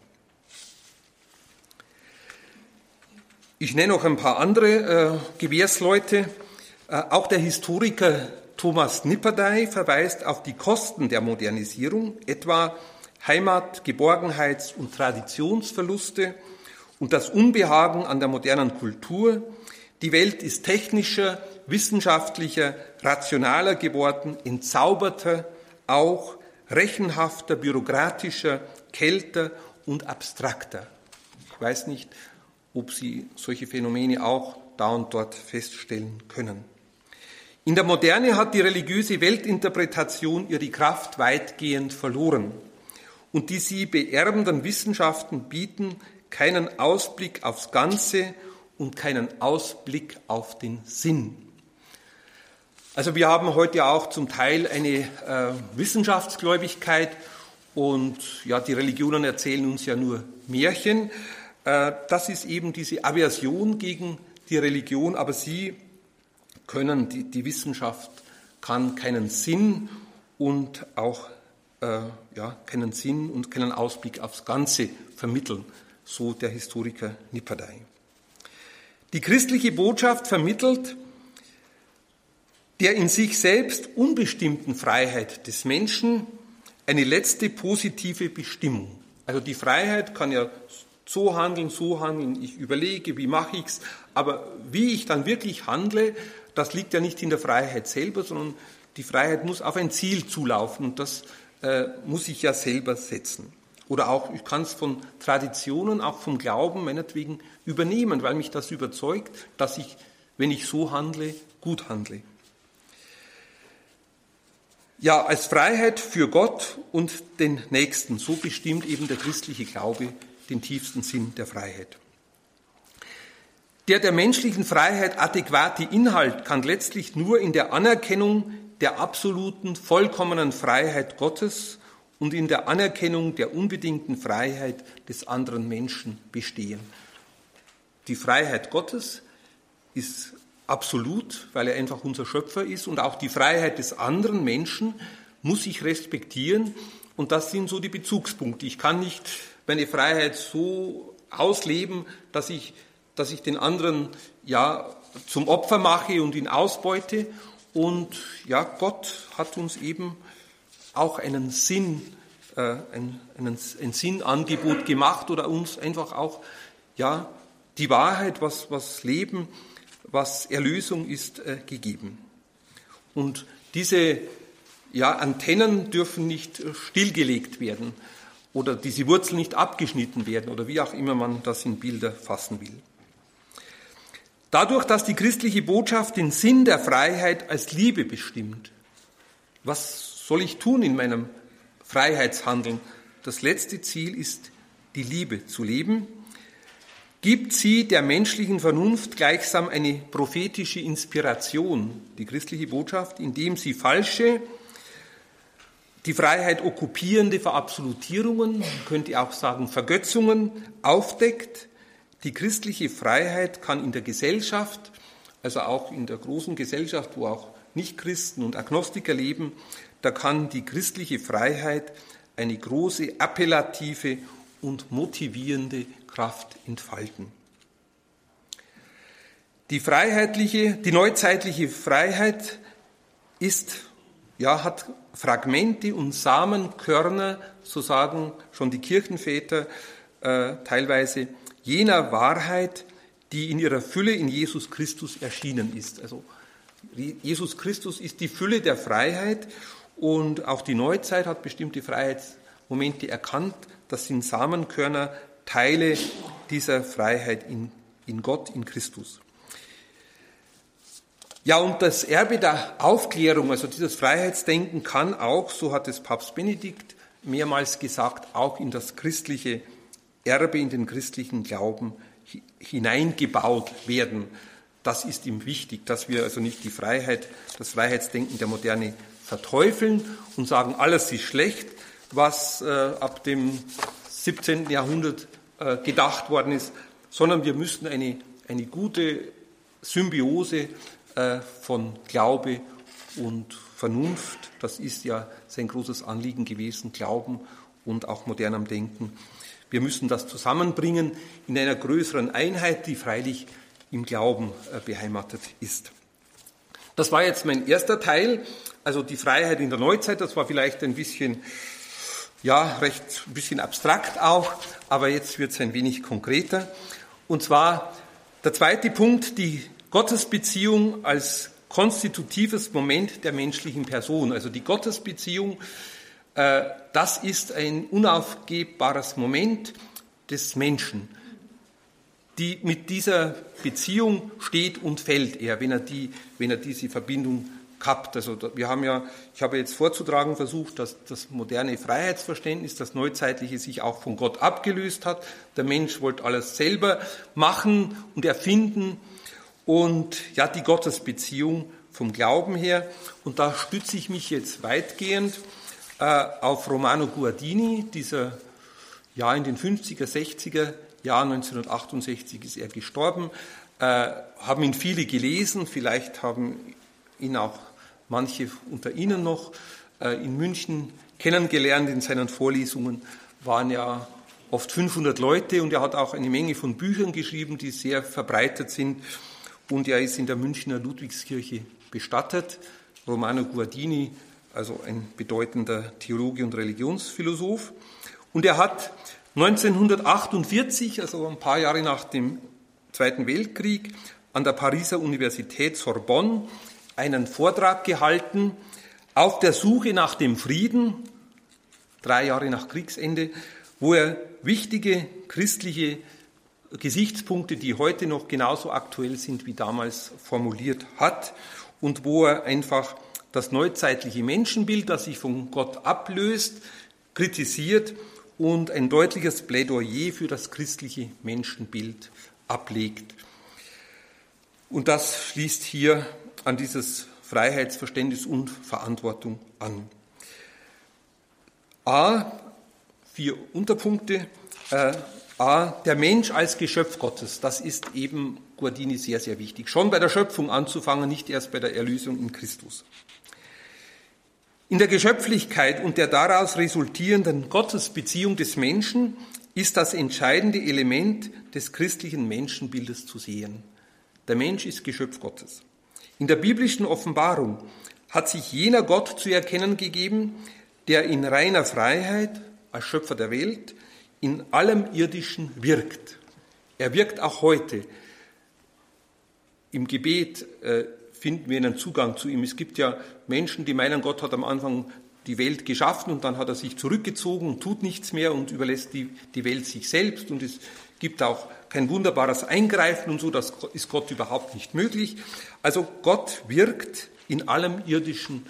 Ich nenne noch ein paar andere äh, Gewährsleute. Äh, auch der Historiker Thomas Nipperdey verweist auf die Kosten der Modernisierung, etwa Heimat-, Geborgenheits- und Traditionsverluste und das Unbehagen an der modernen Kultur. Die Welt ist technischer, wissenschaftlicher, rationaler geworden, entzauberter, auch rechenhafter, bürokratischer, kälter und abstrakter. Ich weiß nicht, ob Sie solche Phänomene auch da und dort feststellen können. In der Moderne hat die religiöse Weltinterpretation ihre Kraft weitgehend verloren. und die sie beerbenden Wissenschaften bieten keinen Ausblick aufs Ganze und keinen Ausblick auf den Sinn. Also wir haben heute auch zum Teil eine äh, Wissenschaftsgläubigkeit und ja, die Religionen erzählen uns ja nur Märchen. Äh, das ist eben diese Aversion gegen die Religion, aber sie können, die, die Wissenschaft kann keinen Sinn und auch äh, ja, keinen Sinn und keinen Ausblick aufs Ganze vermitteln, so der Historiker Nipperdey. Die christliche Botschaft vermittelt der in sich selbst unbestimmten Freiheit des Menschen eine letzte positive Bestimmung. Also die Freiheit kann ja so handeln, so handeln, ich überlege, wie mache ich es, aber wie ich dann wirklich handle, das liegt ja nicht in der Freiheit selber, sondern die Freiheit muss auf ein Ziel zulaufen und das äh, muss ich ja selber setzen. Oder auch, ich kann es von Traditionen, auch vom Glauben meinetwegen übernehmen, weil mich das überzeugt, dass ich, wenn ich so handle, gut handle. Ja, als Freiheit für Gott und den Nächsten, so bestimmt eben der christliche Glaube den tiefsten Sinn der Freiheit. Der der menschlichen Freiheit adäquate Inhalt kann letztlich nur in der Anerkennung der absoluten, vollkommenen Freiheit Gottes und in der Anerkennung der unbedingten Freiheit des anderen Menschen bestehen. Die Freiheit Gottes ist absolut, weil er einfach unser Schöpfer ist und auch die Freiheit des anderen Menschen muss ich respektieren und das sind so die Bezugspunkte. Ich kann nicht meine Freiheit so ausleben, dass ich, dass ich den anderen ja zum Opfer mache und ihn ausbeute und ja, Gott hat uns eben auch einen Sinn, äh, ein, einen, ein Sinnangebot gemacht oder uns einfach auch, ja, die Wahrheit, was, was Leben, was Erlösung ist, äh, gegeben. Und diese ja, Antennen dürfen nicht stillgelegt werden oder diese Wurzeln nicht abgeschnitten werden oder wie auch immer man das in Bilder fassen will. Dadurch, dass die christliche Botschaft den Sinn der Freiheit als Liebe bestimmt, was soll ich tun in meinem Freiheitshandeln? Das letzte Ziel ist, die Liebe zu leben, gibt sie der menschlichen Vernunft gleichsam eine prophetische Inspiration, die christliche Botschaft, indem sie falsche, die Freiheit okkupierende Verabsolutierungen, man könnte auch sagen Vergötzungen, aufdeckt, die christliche Freiheit kann in der Gesellschaft, also auch in der großen Gesellschaft, wo auch Nichtchristen und Agnostiker leben, da kann die christliche Freiheit eine große appellative und motivierende Kraft entfalten. Die freiheitliche, die neuzeitliche Freiheit ist, ja, hat Fragmente und Samenkörner, so sagen schon die Kirchenväter äh, teilweise, jener Wahrheit, die in ihrer Fülle in Jesus Christus erschienen ist. Also Jesus Christus ist die Fülle der Freiheit und auch die Neuzeit hat bestimmte Freiheitsmomente erkannt. Das sind Samenkörner, Teile dieser Freiheit in, in Gott, in Christus. Ja, und das Erbe der Aufklärung, also dieses Freiheitsdenken kann auch, so hat es Papst Benedikt mehrmals gesagt, auch in das christliche Erbe in den christlichen Glauben hineingebaut werden. Das ist ihm wichtig, dass wir also nicht die Freiheit, das Freiheitsdenken der Moderne verteufeln und sagen, alles ist schlecht, was äh, ab dem 17. Jahrhundert äh, gedacht worden ist, sondern wir müssten eine, eine gute Symbiose äh, von Glaube und Vernunft, das ist ja sein großes Anliegen gewesen, Glauben und auch modernem Denken, wir müssen das zusammenbringen in einer größeren Einheit, die freilich im Glauben äh, beheimatet ist. Das war jetzt mein erster Teil, also die Freiheit in der Neuzeit. Das war vielleicht ein bisschen, ja, recht ein bisschen abstrakt auch, aber jetzt wird es ein wenig konkreter. Und zwar der zweite Punkt, die Gottesbeziehung als konstitutives Moment der menschlichen Person. Also die Gottesbeziehung das ist ein unaufgebbares Moment des Menschen. Die, mit dieser Beziehung steht und fällt er, wenn er, die, wenn er diese Verbindung gehabt. Also wir haben ja, ich habe jetzt vorzutragen versucht, dass das moderne Freiheitsverständnis, das neuzeitliche sich auch von Gott abgelöst hat. Der Mensch wollte alles selber machen und erfinden und ja, die Gottesbeziehung vom Glauben her. Und da stütze ich mich jetzt weitgehend äh, auf Romano Guardini, dieser ja in den 50er, 60er Jahren, 1968 ist er gestorben, äh, haben ihn viele gelesen, vielleicht haben ihn auch manche unter Ihnen noch äh, in München kennengelernt. In seinen Vorlesungen waren ja oft 500 Leute und er hat auch eine Menge von Büchern geschrieben, die sehr verbreitet sind. Und er ist in der Münchner Ludwigskirche bestattet. Romano Guardini, also ein bedeutender Theologe und Religionsphilosoph. Und er hat 1948, also ein paar Jahre nach dem Zweiten Weltkrieg, an der Pariser Universität Sorbonne einen Vortrag gehalten auf der Suche nach dem Frieden, drei Jahre nach Kriegsende, wo er wichtige christliche Gesichtspunkte, die heute noch genauso aktuell sind wie damals, formuliert hat und wo er einfach das neuzeitliche Menschenbild, das sich von Gott ablöst, kritisiert und ein deutliches Plädoyer für das christliche Menschenbild ablegt. Und das schließt hier an dieses Freiheitsverständnis und Verantwortung an. A, vier Unterpunkte. Äh, A, der Mensch als Geschöpf Gottes, das ist eben Guardini sehr, sehr wichtig. Schon bei der Schöpfung anzufangen, nicht erst bei der Erlösung in Christus. In der Geschöpflichkeit und der daraus resultierenden Gottesbeziehung des Menschen ist das entscheidende Element des christlichen Menschenbildes zu sehen. Der Mensch ist Geschöpf Gottes. In der biblischen Offenbarung hat sich jener Gott zu erkennen gegeben, der in reiner Freiheit als Schöpfer der Welt in allem Irdischen wirkt. Er wirkt auch heute. Im Gebet äh, finden wir einen Zugang zu ihm. Es gibt ja Menschen, die meinen, Gott hat am Anfang die Welt geschaffen und dann hat er sich zurückgezogen und tut nichts mehr und überlässt die, die Welt sich selbst und es gibt auch kein wunderbares Eingreifen und so, das ist Gott überhaupt nicht möglich. Also Gott wirkt in allem Irdischen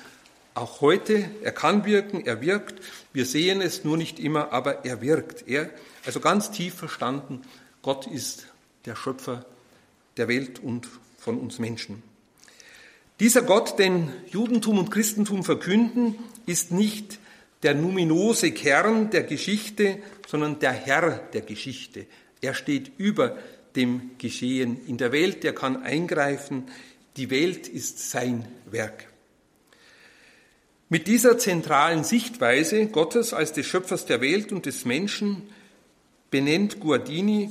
auch heute. Er kann wirken, er wirkt. Wir sehen es nur nicht immer, aber er wirkt. Er, also ganz tief verstanden, Gott ist der Schöpfer der Welt und von uns Menschen. Dieser Gott, den Judentum und Christentum verkünden, ist nicht der numinose Kern der Geschichte, sondern der Herr der Geschichte. Er steht über dem Geschehen in der Welt, er kann eingreifen. Die Welt ist sein Werk. Mit dieser zentralen Sichtweise Gottes als des Schöpfers der Welt und des Menschen benennt Guardini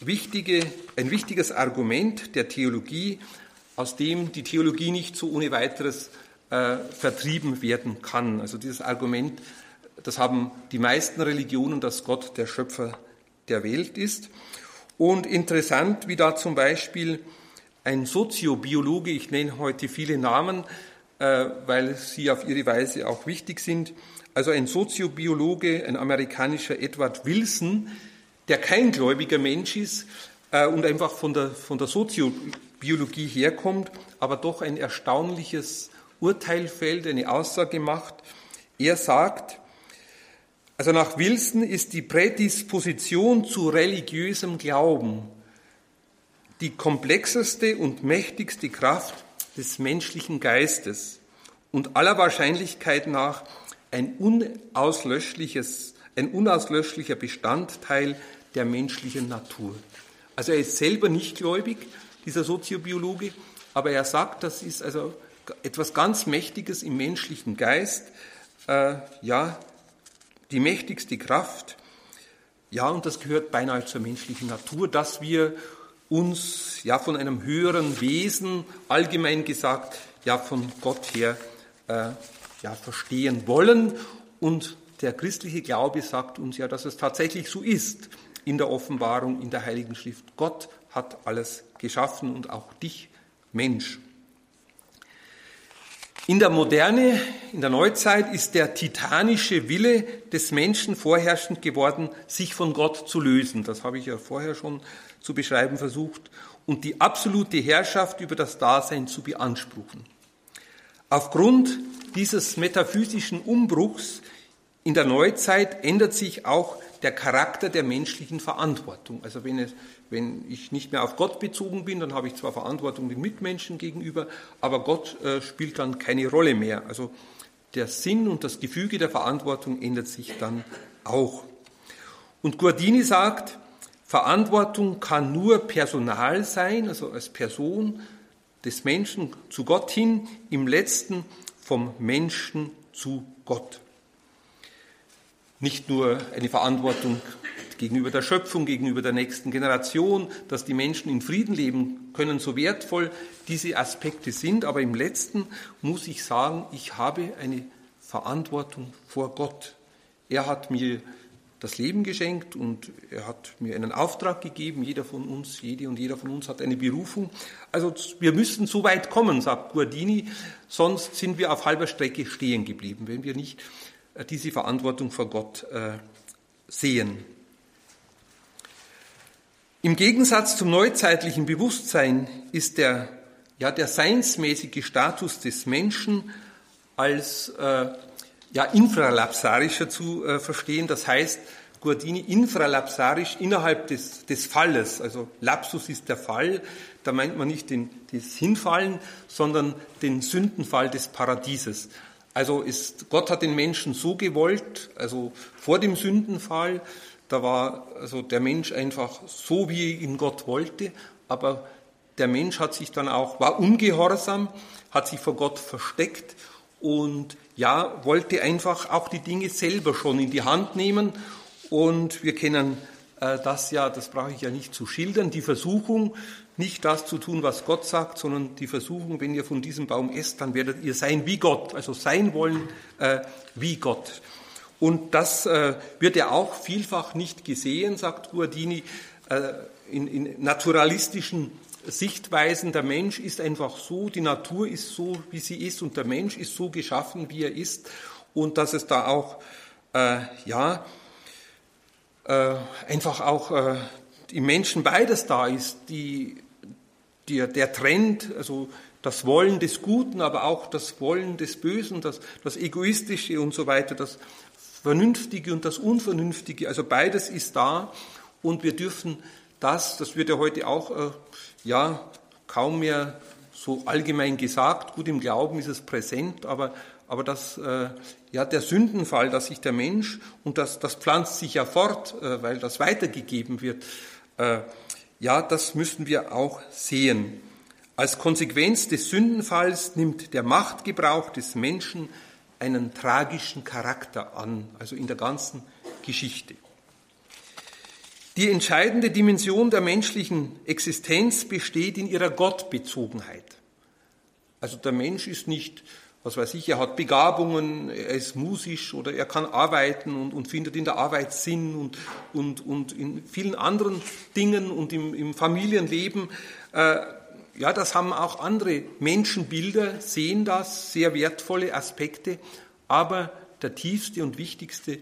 wichtige, ein wichtiges Argument der Theologie aus dem die Theologie nicht so ohne weiteres äh, vertrieben werden kann. Also dieses Argument, das haben die meisten Religionen, dass Gott der Schöpfer der Welt ist. Und interessant, wie da zum Beispiel ein Soziobiologe, ich nenne heute viele Namen, äh, weil sie auf ihre Weise auch wichtig sind, also ein Soziobiologe, ein amerikanischer Edward Wilson, der kein gläubiger Mensch ist äh, und einfach von der, von der Soziobiologie Biologie herkommt, aber doch ein erstaunliches Urteil fällt, eine Aussage macht. Er sagt, also nach Wilson ist die Prädisposition zu religiösem Glauben die komplexeste und mächtigste Kraft des menschlichen Geistes und aller Wahrscheinlichkeit nach ein unauslöschliches, ein unauslöschlicher Bestandteil der menschlichen Natur. Also er ist selber nicht gläubig, dieser Soziobiologe, aber er sagt, das ist also etwas ganz Mächtiges im menschlichen Geist, äh, ja, die mächtigste Kraft, ja, und das gehört beinahe zur menschlichen Natur, dass wir uns ja von einem höheren Wesen, allgemein gesagt, ja von Gott her äh, ja, verstehen wollen. Und der christliche Glaube sagt uns ja, dass es tatsächlich so ist in der Offenbarung, in der Heiligen Schrift. Gott hat alles geschaffen und auch dich, Mensch. In der Moderne, in der Neuzeit ist der titanische Wille des Menschen vorherrschend geworden, sich von Gott zu lösen. Das habe ich ja vorher schon zu beschreiben versucht. Und die absolute Herrschaft über das Dasein zu beanspruchen. Aufgrund dieses metaphysischen Umbruchs in der Neuzeit ändert sich auch der Charakter der menschlichen Verantwortung. Also wenn, es, wenn ich nicht mehr auf Gott bezogen bin, dann habe ich zwar Verantwortung den Mitmenschen gegenüber, aber Gott äh, spielt dann keine Rolle mehr. Also der Sinn und das Gefüge der Verantwortung ändert sich dann auch. Und Guardini sagt, Verantwortung kann nur personal sein, also als Person des Menschen zu Gott hin, im letzten vom Menschen zu Gott. Nicht nur eine Verantwortung gegenüber der Schöpfung, gegenüber der nächsten Generation, dass die Menschen in Frieden leben können, so wertvoll diese Aspekte sind, aber im letzten muss ich sagen, ich habe eine Verantwortung vor Gott. Er hat mir das Leben geschenkt und er hat mir einen Auftrag gegeben. Jeder von uns, jede und jeder von uns hat eine Berufung. Also wir müssen so weit kommen, sagt Guardini, sonst sind wir auf halber Strecke stehen geblieben, wenn wir nicht äh, diese Verantwortung vor Gott äh, sehen. Im Gegensatz zum neuzeitlichen Bewusstsein ist der, ja, der seinsmäßige Status des Menschen als äh, ja, infralapsarischer zu äh, verstehen. Das heißt, Guardini infralapsarisch innerhalb des, des Falles. Also Lapsus ist der Fall. Da meint man nicht den, das Hinfallen, sondern den Sündenfall des Paradieses. Also ist, Gott hat den Menschen so gewollt, also vor dem Sündenfall, da war also der Mensch einfach so, wie ihn Gott wollte, aber der Mensch hat sich dann auch, war ungehorsam, hat sich vor Gott versteckt und ja, wollte einfach auch die Dinge selber schon in die Hand nehmen. Und wir kennen äh, das ja, das brauche ich ja nicht zu schildern, die Versuchung, nicht das zu tun, was Gott sagt, sondern die Versuchung, wenn ihr von diesem Baum esst, dann werdet ihr sein wie Gott, also sein wollen äh, wie Gott. Und das äh, wird ja auch vielfach nicht gesehen, sagt Guardini, äh, in, in naturalistischen Sichtweisen, der Mensch ist einfach so, die Natur ist so, wie sie ist und der Mensch ist so geschaffen, wie er ist. Und dass es da auch, äh, ja, äh, einfach auch äh, im Menschen beides da ist, die, die, der Trend, also das Wollen des Guten, aber auch das Wollen des Bösen, das, das Egoistische und so weiter, das Vernünftige und das Unvernünftige, also beides ist da und wir dürfen das, das wird ja heute auch äh, ja kaum mehr so allgemein gesagt. Gut, im Glauben ist es präsent, aber, aber das, äh, ja, der Sündenfall, dass sich der Mensch, und das, das pflanzt sich ja fort, äh, weil das weitergegeben wird, äh, ja, das müssen wir auch sehen. Als Konsequenz des Sündenfalls nimmt der Machtgebrauch des Menschen einen tragischen Charakter an, also in der ganzen Geschichte. Die entscheidende Dimension der menschlichen Existenz besteht in ihrer Gottbezogenheit. Also der Mensch ist nicht, was weiß ich, er hat Begabungen, er ist musisch oder er kann arbeiten und, und findet in der Arbeit Sinn und, und, und in vielen anderen Dingen und im, im Familienleben. Äh, ja, das haben auch andere Menschenbilder, sehen das, sehr wertvolle Aspekte. Aber der tiefste und wichtigste,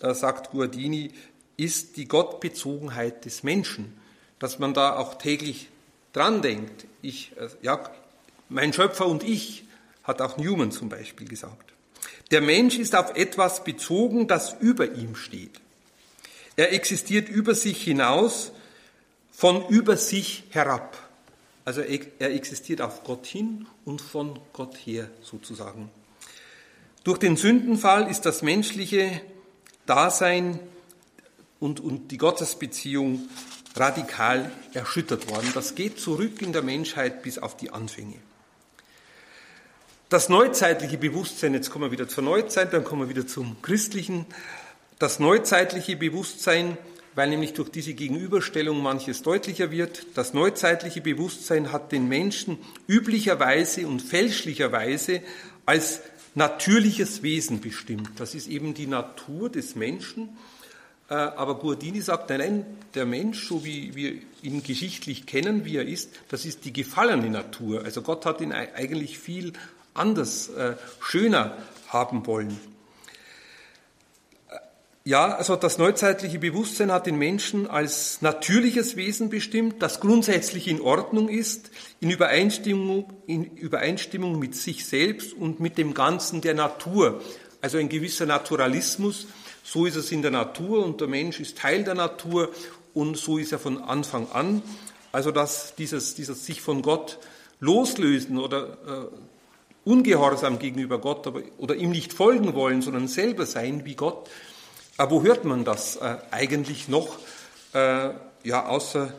äh, sagt Guardini, ist die Gottbezogenheit des Menschen, dass man da auch täglich dran denkt. Ich, äh, ja, mein Schöpfer und ich, hat auch Newman zum Beispiel gesagt. Der Mensch ist auf etwas bezogen, das über ihm steht. Er existiert über sich hinaus, von über sich herab. Also er existiert auf Gott hin und von Gott her sozusagen. Durch den Sündenfall ist das menschliche Dasein und, und die Gottesbeziehung radikal erschüttert worden. Das geht zurück in der Menschheit bis auf die Anfänge. Das neuzeitliche Bewusstsein, jetzt kommen wir wieder zur Neuzeit, dann kommen wir wieder zum christlichen. Das neuzeitliche Bewusstsein, weil nämlich durch diese Gegenüberstellung manches deutlicher wird, das neuzeitliche Bewusstsein hat den Menschen üblicherweise und fälschlicherweise als natürliches Wesen bestimmt. Das ist eben die Natur des Menschen äh, aber Guardini sagt, nein, nein, der Mensch, so wie wir ihn geschichtlich kennen, wie er ist, das ist die gefallene Natur. Also Gott hat ihn eigentlich viel anders, äh, schöner haben wollen. Ja, also das neuzeitliche Bewusstsein hat den Menschen als natürliches Wesen bestimmt, das grundsätzlich in Ordnung ist, in Übereinstimmung, in Übereinstimmung mit sich selbst und mit dem Ganzen der Natur. Also ein gewisser Naturalismus, so ist es in der Natur und der Mensch ist Teil der Natur und so ist er von Anfang an. Also dass dieses, dieses sich von Gott loslösen oder äh, ungehorsam gegenüber Gott aber, oder ihm nicht folgen wollen, sondern selber sein wie Gott, aber wo hört man das äh, eigentlich noch? Äh, ja, außer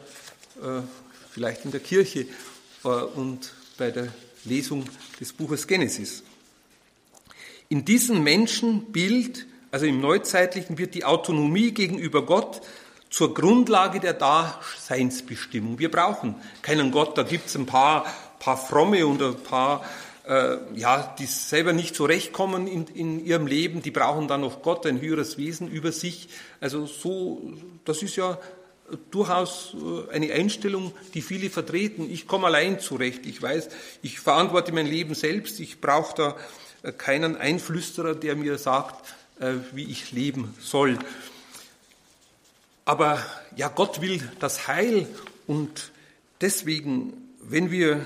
äh, vielleicht in der Kirche und bei der Lesung des Buches Genesis. In diesem Menschenbild, also im Neuzeitlichen, wird die Autonomie gegenüber Gott zur Grundlage der Daseinsbestimmung. Wir brauchen keinen Gott, da gibt es ein paar, paar fromme und ein paar äh, ja, die selber nicht zurechtkommen in, in ihrem Leben, die brauchen dann noch Gott, ein höheres Wesen über sich. Also so, das ist ja durchaus äh, eine Einstellung, die viele vertreten. Ich komme allein zurecht. Ich weiß, ich verantworte mein Leben selbst. Ich brauche da äh, keinen Einflüsterer, der mir sagt, äh, wie ich leben soll. Aber ja, Gott will das Heil und deswegen, wenn wir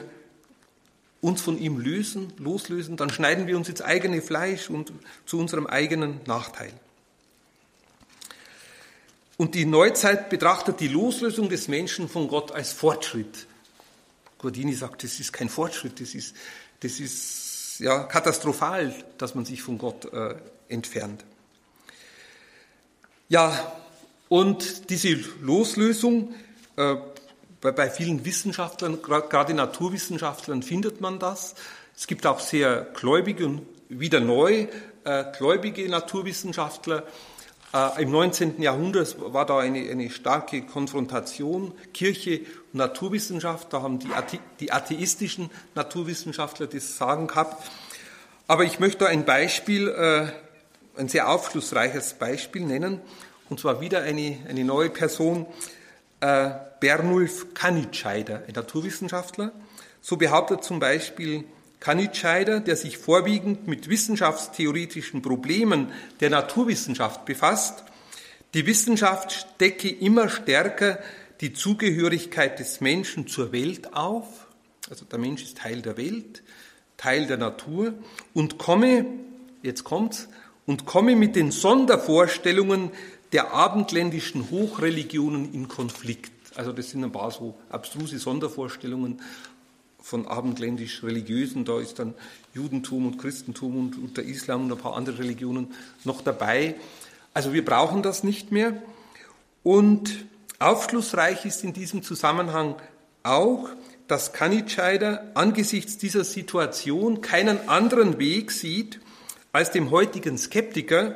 uns von ihm lösen, loslösen, dann schneiden wir uns ins eigene Fleisch und zu unserem eigenen Nachteil. Und die Neuzeit betrachtet die Loslösung des Menschen von Gott als Fortschritt. Gordini sagt, das ist kein Fortschritt, das ist, das ist ja, katastrophal, dass man sich von Gott äh, entfernt. Ja, und diese Loslösung äh, bei, bei vielen Wissenschaftlern, gerade Naturwissenschaftlern, findet man das. Es gibt auch sehr gläubige und wieder neu äh, gläubige Naturwissenschaftler. Äh, Im 19. Jahrhundert war da eine, eine starke Konfrontation Kirche und Naturwissenschaft. Da haben die, Athe, die atheistischen Naturwissenschaftler das Sagen gehabt. Aber ich möchte ein Beispiel, äh, ein sehr aufschlussreiches Beispiel nennen, und zwar wieder eine, eine neue Person, äh, Bernulf Kanitscheider, ein Naturwissenschaftler. So behauptet zum Beispiel Kanitscheider, der sich vorwiegend mit wissenschaftstheoretischen Problemen der Naturwissenschaft befasst, die Wissenschaft stecke immer stärker die Zugehörigkeit des Menschen zur Welt auf, also der Mensch ist Teil der Welt, Teil der Natur und komme, jetzt kommt's, und komme mit den Sondervorstellungen der abendländischen Hochreligionen in Konflikt. Also das sind ein paar so abstruse Sondervorstellungen von abendländisch Religiösen. Da ist dann Judentum und Christentum und, und der Islam und ein paar andere Religionen noch dabei. Also wir brauchen das nicht mehr. Und aufschlussreich ist in diesem Zusammenhang auch, dass Kanitscheider angesichts dieser Situation keinen anderen Weg sieht, als dem heutigen Skeptiker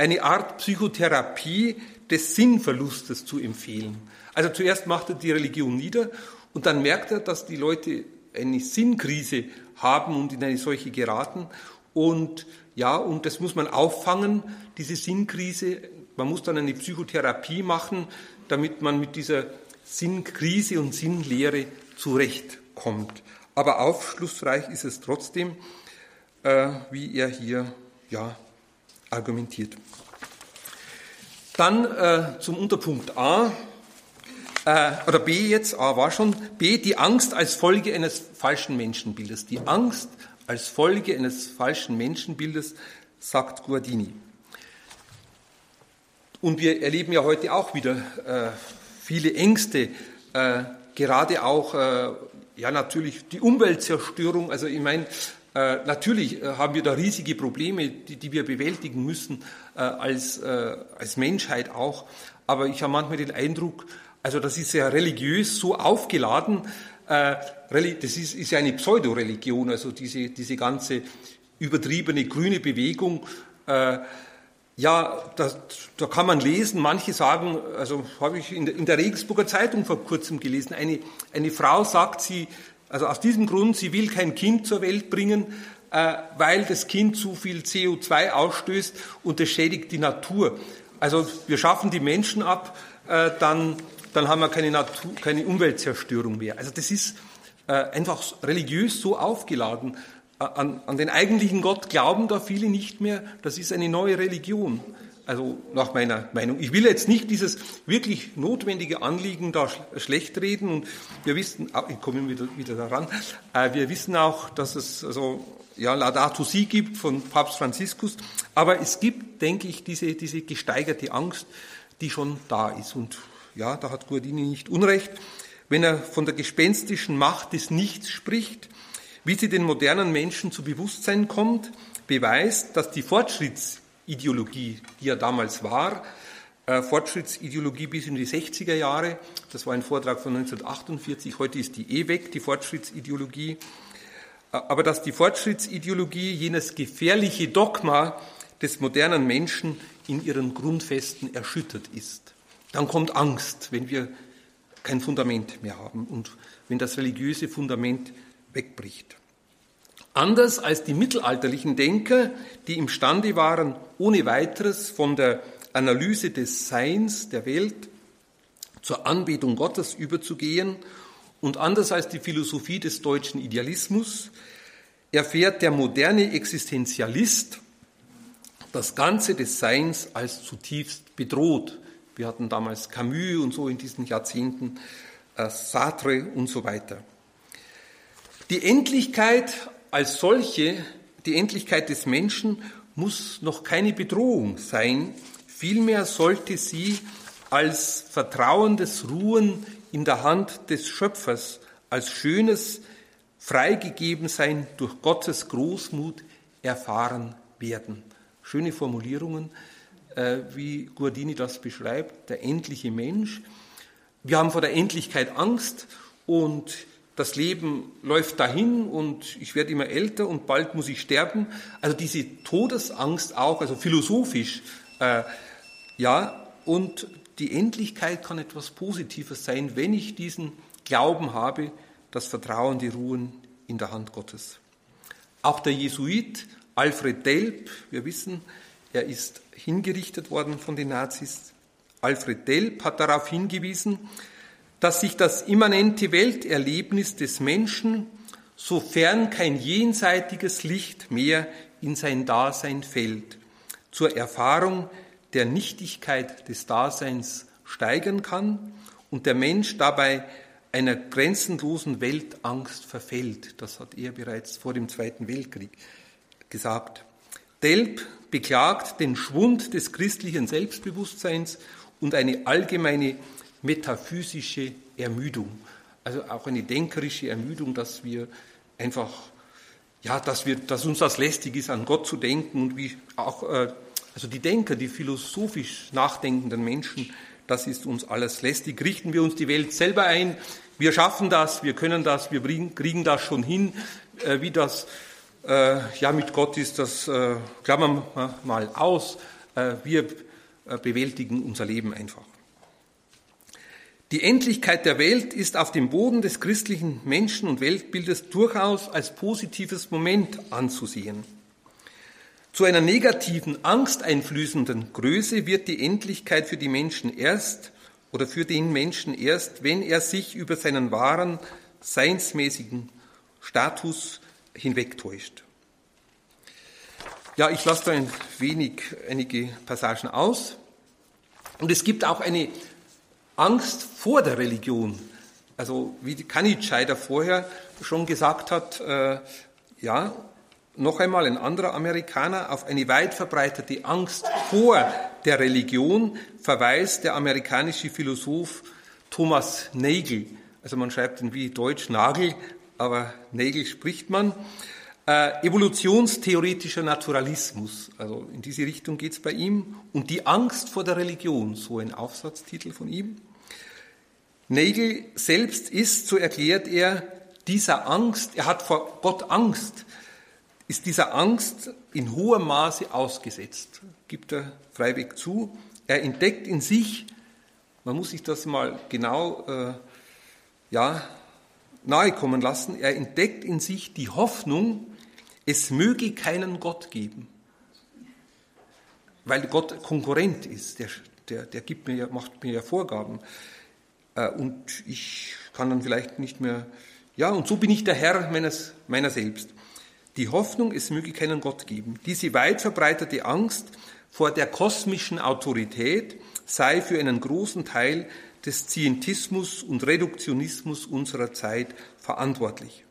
eine Art Psychotherapie des Sinnverlustes zu empfehlen. Also zuerst macht er die Religion nieder und dann merkt er, dass die Leute eine Sinnkrise haben und in eine solche geraten. Und ja, und das muss man auffangen, diese Sinnkrise. Man muss dann eine Psychotherapie machen, damit man mit dieser Sinnkrise und Sinnlehre zurechtkommt. Aber aufschlussreich ist es trotzdem, äh, wie er hier ja, argumentiert. Dann äh, zum Unterpunkt A, äh, oder B jetzt, A war schon, B, die Angst als Folge eines falschen Menschenbildes. Die Angst als Folge eines falschen Menschenbildes, sagt Guardini. Und wir erleben ja heute auch wieder äh, viele Ängste, äh, gerade auch, äh, ja natürlich die Umweltzerstörung, also ich meine, natürlich äh, haben wir da riesige Probleme, die, die wir bewältigen müssen äh, als, äh, als Menschheit auch. Aber ich habe manchmal den Eindruck, also das ist ja religiös so aufgeladen. Äh, das ist, ist ja eine Pseudoreligion, also diese, diese ganze übertriebene grüne Bewegung. Äh, ja, das, da kann man lesen, manche sagen, also habe ich in der, in der Regensburger Zeitung vor kurzem gelesen, eine, eine Frau sagt, sie also aus diesem Grund, sie will kein Kind zur Welt bringen, äh, weil das Kind zu viel CO2 ausstößt und das schädigt die Natur. Also wir schaffen die Menschen ab, äh, dann, dann haben wir keine, Natur, keine Umweltzerstörung mehr. Also das ist äh, einfach religiös so aufgeladen. An, an den eigentlichen Gott glauben da viele nicht mehr. Das ist eine neue Religion. Also nach meiner Meinung. Ich will jetzt nicht dieses wirklich notwendige Anliegen da schlecht reden. Und wir wissen, ah, ich komme wieder, wieder daran, äh, wir wissen auch, dass es also, ja, Laudato Si gibt von Papst Franziskus. Aber es gibt, denke ich, diese, diese gesteigerte Angst, die schon da ist. Und ja, da hat Guardini nicht Unrecht, wenn er von der gespenstischen Macht des Nichts spricht, wie sie den modernen Menschen zu Bewusstsein kommt, beweist, dass die Fortschrittsideologie, die ja damals war, äh, Fortschrittsideologie bis in die 60er Jahre, das war ein Vortrag von 1948, heute ist die weg, die Fortschrittsideologie, äh, aber dass die Fortschrittsideologie jenes gefährliche Dogma des modernen Menschen in ihren Grundfesten erschüttert ist. Dann kommt Angst, wenn wir kein Fundament mehr haben und wenn das religiöse Fundament wegbricht. Anders als die mittelalterlichen Denker, die imstande waren, ohne weiteres von der Analyse des Seins der Welt zur Anbetung Gottes überzugehen und anders als die Philosophie des deutschen Idealismus, erfährt der moderne Existenzialist das Ganze des Seins als zutiefst bedroht. Wir hatten damals Camus und so in diesen Jahrzehnten, äh, Sartre und so weiter. Die Endlichkeit als solche, die Endlichkeit des Menschen, muss noch keine Bedrohung sein, vielmehr sollte sie als vertrauendes Ruhen in der Hand des Schöpfers, als schönes Freigegebensein durch Gottes Großmut erfahren werden. Schöne Formulierungen, äh, wie Guardini das beschreibt, der endliche Mensch. Wir haben vor der Endlichkeit Angst und das Leben läuft dahin und ich werde immer älter und bald muss ich sterben. Also diese Todesangst auch, also philosophisch, äh, ja, und die Endlichkeit kann etwas Positives sein, wenn ich diesen Glauben habe, das Vertrauen, die Ruhen in der Hand Gottes. Auch der Jesuit Alfred Delp, wir wissen, er ist hingerichtet worden von den Nazis. Alfred Delp hat darauf hingewiesen, dass sich das immanente Welterlebnis des Menschen, sofern kein jenseitiges Licht mehr in sein Dasein fällt, zur Erfahrung der Nichtigkeit des Daseins steigern kann und der Mensch dabei einer grenzenlosen Weltangst verfällt. Das hat er bereits vor dem Zweiten Weltkrieg gesagt. Delp beklagt den Schwund des christlichen Selbstbewusstseins und eine allgemeine metaphysische Ermüdung, also auch eine denkerische Ermüdung, dass wir einfach, ja, dass wir, dass uns das lästig ist, an Gott zu denken und wie auch, äh, also die Denker, die philosophisch nachdenkenden Menschen, das ist uns alles lästig. Richten wir uns die Welt selber ein. Wir schaffen das, wir können das, wir kriegen das schon hin, äh, wie das äh, ja mit Gott ist, das äh, klammern wir mal aus. Äh, wir äh, bewältigen unser Leben einfach. Die Endlichkeit der Welt ist auf dem Boden des christlichen Menschen- und Weltbildes durchaus als positives Moment anzusehen. Zu einer negativen, angsteinflößenden Größe wird die Endlichkeit für die Menschen erst oder für den Menschen erst, wenn er sich über seinen wahren, seinsmäßigen Status hinwegtäuscht. Ja, ich lasse da ein wenig einige Passagen aus. Und es gibt auch eine Angst vor der Religion. Also wie Kanitschei da vorher schon gesagt hat, äh, ja, noch einmal ein anderer Amerikaner, auf eine weit verbreitete Angst vor der Religion verweist der amerikanische Philosoph Thomas Nagel. Also man schreibt ihn wie Deutsch Nagel, aber Nagel spricht man. Äh, evolutionstheoretischer Naturalismus, also in diese Richtung geht es bei ihm. Und die Angst vor der Religion, so ein Aufsatztitel von ihm. Nagel selbst ist, so erklärt er, dieser Angst, er hat vor Gott Angst, ist dieser Angst in hohem Maße ausgesetzt, gibt er freiweg zu. Er entdeckt in sich, man muss sich das mal genau äh, ja, nahe kommen lassen, er entdeckt in sich die Hoffnung, es möge keinen Gott geben, weil Gott Konkurrent ist, der, der, der gibt mir, macht mir ja Vorgaben. Äh, und ich kann dann vielleicht nicht mehr, ja, und so bin ich der Herr meines, meiner selbst. Die Hoffnung, es möge keinen Gott geben. Diese weit verbreitete Angst vor der kosmischen Autorität sei für einen großen Teil des Zientismus und Reduktionismus unserer Zeit verantwortlich.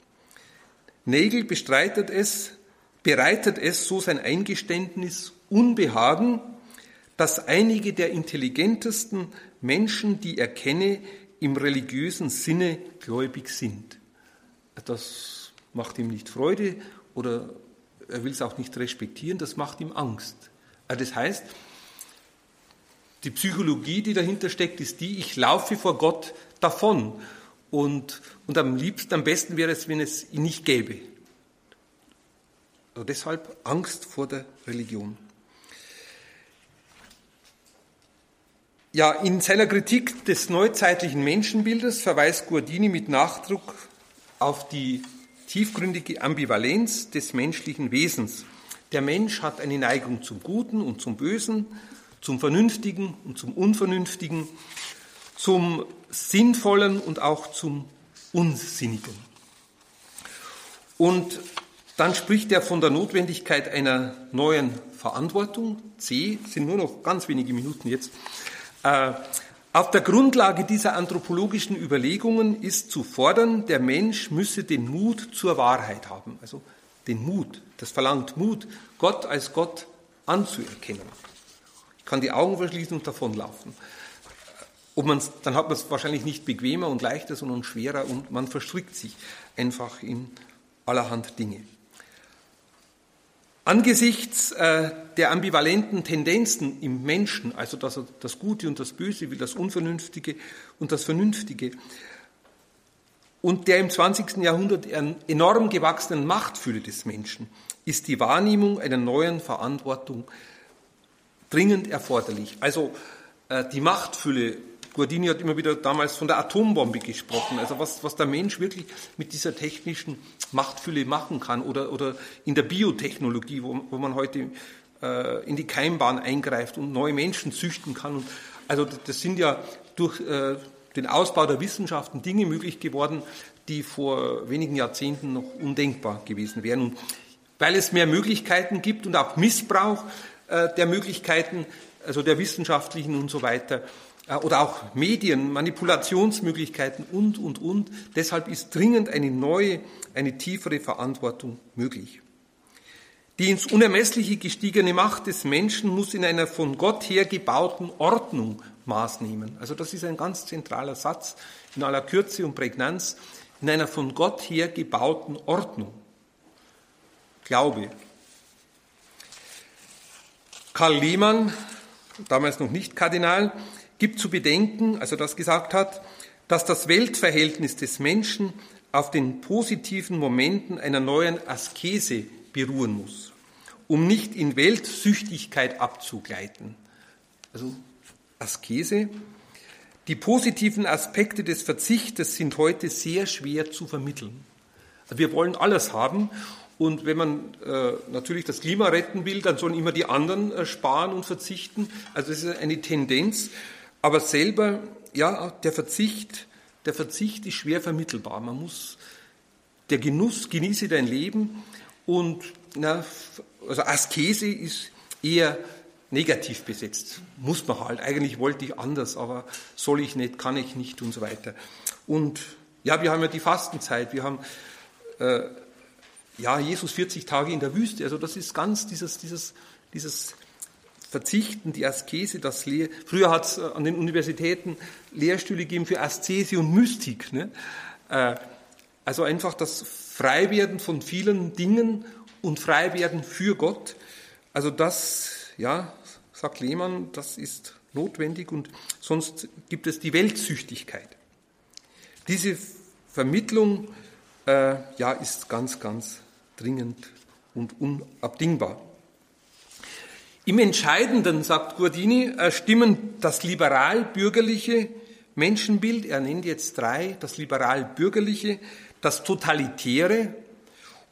Nagel bestreitet es, bereitet es so sein Eingeständnis Unbehagen, dass einige der intelligentesten Menschen, die er kenne, im religiösen Sinne gläubig sind. Das macht ihm nicht Freude oder er will es auch nicht respektieren, das macht ihm Angst. Das heißt, die Psychologie, die dahinter steckt, ist die, ich laufe vor Gott davon. Und, und am liebsten, am besten wäre es, wenn es ihn nicht gäbe. Also deshalb Angst vor der Religion. Ja, in seiner Kritik des neuzeitlichen Menschenbildes verweist Guardini mit Nachdruck auf die tiefgründige Ambivalenz des menschlichen Wesens. Der Mensch hat eine Neigung zum Guten und zum Bösen, zum Vernünftigen und zum Unvernünftigen, zum Sinnvollen und auch zum Unsinnigen. Und dann spricht er von der Notwendigkeit einer neuen Verantwortung. C sind nur noch ganz wenige Minuten jetzt. Äh, auf der Grundlage dieser anthropologischen Überlegungen ist zu fordern, der Mensch müsse den Mut zur Wahrheit haben. Also den Mut, das verlangt Mut, Gott als Gott anzuerkennen kann die Augen verschließen und davonlaufen. Ob man's, dann hat man es wahrscheinlich nicht bequemer und leichter, sondern schwerer und man verstrickt sich einfach in allerhand Dinge. Angesichts äh, der ambivalenten Tendenzen im Menschen, also dass er das Gute und das Böse will, das Unvernünftige und das Vernünftige, und der im 20. Jahrhundert enorm gewachsenen Machtfülle des Menschen, ist die Wahrnehmung einer neuen Verantwortung dringend erforderlich. Also äh, die Machtfülle, Guardini hat immer wieder damals von der Atombombe gesprochen, also was, was der Mensch wirklich mit dieser technischen Machtfülle machen kann oder, oder in der Biotechnologie, wo, wo man heute äh, in die Keimbahn eingreift und neue Menschen züchten kann. Und, also das sind ja durch äh, den Ausbau der Wissenschaften Dinge möglich geworden, die vor wenigen Jahrzehnten noch undenkbar gewesen wären. Und weil es mehr Möglichkeiten gibt und auch Missbrauch, äh, der Möglichkeiten, also der wissenschaftlichen und so weiter, oder auch Medien, Manipulationsmöglichkeiten und, und, und. Deshalb ist dringend eine neue, eine tiefere Verantwortung möglich. Die ins Unermessliche gestiegene Macht des Menschen muss in einer von Gott her gebauten Ordnung Maß nehmen. Also das ist ein ganz zentraler Satz in aller Kürze und Prägnanz. In einer von Gott her gebauten Ordnung. Glaube, Karl Lehmann, damals noch nicht Kardinal, gibt zu bedenken, also das gesagt hat, dass das Weltverhältnis des Menschen auf den positiven Momenten einer neuen Askese beruhen muss, um nicht in Weltsüchtigkeit abzugleiten. Also Askese. Die positiven Aspekte des Verzichtes sind heute sehr schwer zu vermitteln. Wir wollen alles haben und wenn man äh, natürlich das Klima retten will, dann sollen immer die anderen äh, sparen und verzichten. Also es ist eine Tendenz. Aber selber, ja, der Verzicht, der Verzicht ist schwer vermittelbar. Man muss, der Genuss, genieße dein Leben. Und na, also Askese ist eher negativ besetzt. Muss man halt. Eigentlich wollte ich anders, aber soll ich nicht, kann ich nicht und so weiter. Und ja, wir haben ja die Fastenzeit. Wir haben äh, ja, Jesus 40 Tage in der Wüste. Also das ist ganz dieses, dieses, dieses Verzichten, die Askese, das Lehr Früher hat es äh, an den Universitäten Lehrstühle gegeben für Aszese und Mystik. Ne? Äh, also einfach das Freiwerden von vielen Dingen und Freiwerden für Gott. Also das, ja, sagt Lehmann, das ist notwendig und sonst gibt es die Weltsüchtigkeit. Diese Vermittlung äh, ja, ist ganz, ganz dringend und unabdingbar. Im Entscheidenden, sagt Guardini, äh, stimmen das liberal-bürgerliche Menschenbild, er nennt jetzt drei, das liberal-bürgerliche, das totalitäre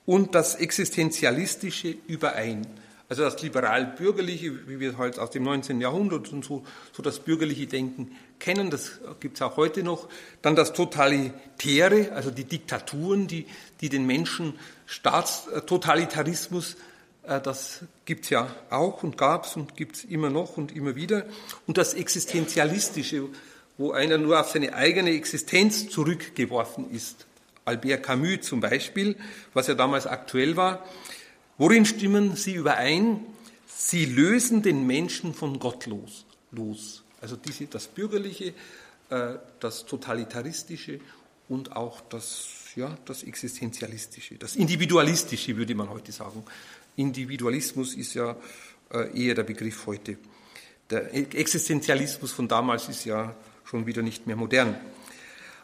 und das existenzialistische überein. Also das liberal-bürgerliche, wie wir halt aus dem 19. Jahrhundert und so, so das bürgerliche Denken kennen, das gibt es auch heute noch. Dann das totalitäre, also die Diktaturen, die, die den Menschen Staatstotalitarismus Äh, das gibt es ja auch und gab es und gibt es immer noch und immer wieder. Und das Existenzialistische, wo einer nur auf seine eigene Existenz zurückgeworfen ist. Albert Camus zum Beispiel, was ja damals aktuell war. Worin stimmen Sie überein? Sie lösen den Menschen von Gott los. los. Also diese, das Bürgerliche, äh, das Totalitaristische und auch das, ja, das Existenzialistische, das Individualistische, würde man heute sagen. Individualismus ist ja äh, eher der Begriff heute. Der Existenzialismus von damals ist ja schon wieder nicht mehr modern.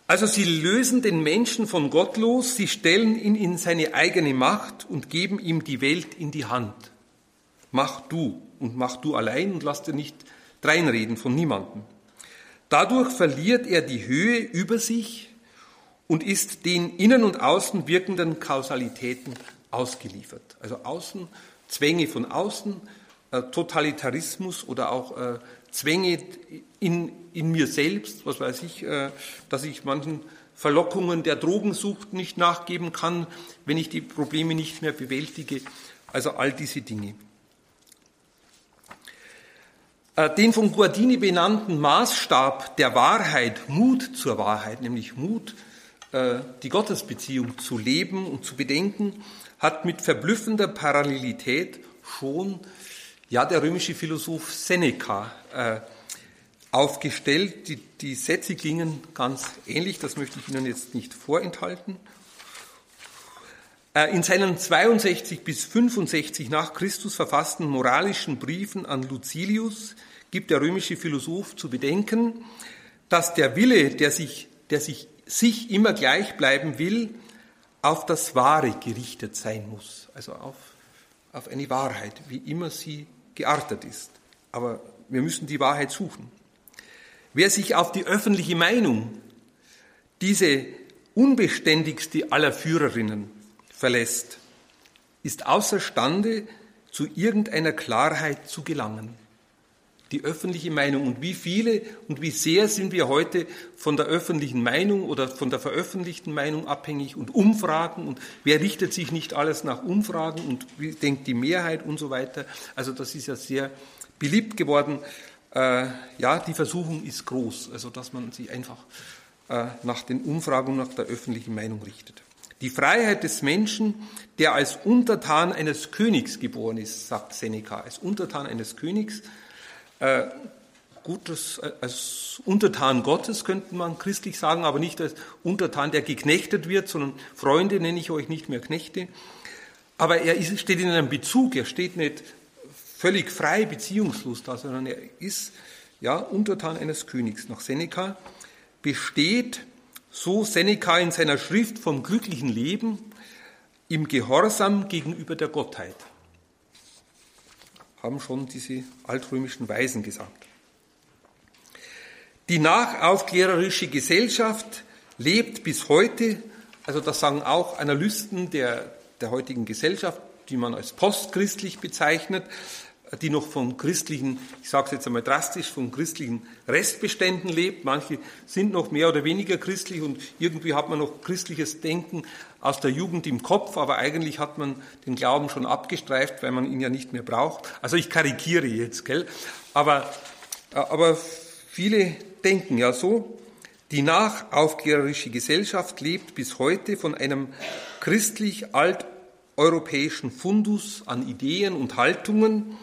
Also sie lösen den Menschen von Gott los, sie stellen ihn in seine eigene Macht und geben ihm die Welt in die Hand. Mach du und mach du allein und lass dir nicht dreinreden von niemandem. Dadurch verliert er die Höhe über sich und ist den innen und außen wirkenden Kausalitäten ausgeliefert. Also außen, Zwänge von außen, äh, Totalitarismus oder auch äh, Zwänge in, in mir selbst, was weiß ich, äh, dass ich manchen Verlockungen der Drogensucht nicht nachgeben kann, wenn ich die Probleme nicht mehr bewältige. Also all diese Dinge. Den von Guardini benannten Maßstab der Wahrheit, Mut zur Wahrheit, nämlich Mut, die Gottesbeziehung zu leben und zu bedenken, hat mit verblüffender Parallelität schon ja, der römische Philosoph Seneca äh, aufgestellt. Die, die Sätze klingen ganz ähnlich, das möchte ich Ihnen jetzt nicht vorenthalten. Äh, in seinen 62 bis 65 nach Christus verfassten moralischen Briefen an Lucilius gibt der römische Philosoph zu bedenken, dass der Wille, der sich, der sich, sich immer gleich bleiben will, auf das Wahre gerichtet sein muss, also auf, auf eine Wahrheit, wie immer sie geartet ist. Aber wir müssen die Wahrheit suchen. Wer sich auf die öffentliche Meinung, diese unbeständigste aller Führerinnen, verlässt, ist außerstande, zu irgendeiner Klarheit zu gelangen die öffentliche Meinung. Und wie viele und wie sehr sind wir heute von der öffentlichen Meinung oder von der veröffentlichten Meinung abhängig und Umfragen und wer richtet sich nicht alles nach Umfragen und wie denkt die Mehrheit und so weiter. Also das ist ja sehr beliebt geworden. Äh, ja, die Versuchung ist groß, also dass man sich einfach äh, nach den Umfragen nach der öffentlichen Meinung richtet. Die Freiheit des Menschen, der als Untertan eines Königs geboren ist, sagt Seneca, als Untertan eines Königs, äh, Gutes, äh, als Untertan Gottes könnte man christlich sagen, aber nicht als Untertan, der geknechtet wird, sondern Freunde nenne ich euch nicht mehr Knechte. Aber er ist, steht in einem Bezug, er steht nicht völlig frei, beziehungslos da, sondern er ist ja Untertan eines Königs. Nach Seneca besteht, so Seneca in seiner Schrift vom glücklichen Leben, im Gehorsam gegenüber der Gottheit haben schon diese altrömischen Weisen gesagt. Die nachaufklärerische Gesellschaft lebt bis heute, also das sagen auch Analysten der, der heutigen Gesellschaft, die man als postchristlich bezeichnet, die noch von christlichen, ich sage es jetzt einmal drastisch, von christlichen Restbeständen lebt. Manche sind noch mehr oder weniger christlich und irgendwie hat man noch christliches Denken aus der Jugend im Kopf, aber eigentlich hat man den Glauben schon abgestreift, weil man ihn ja nicht mehr braucht. Also ich karikiere jetzt, gell? Aber, aber viele denken ja so. Die nachaufklärerische Gesellschaft lebt bis heute von einem christlich alteuropäischen Fundus an Ideen und Haltungen,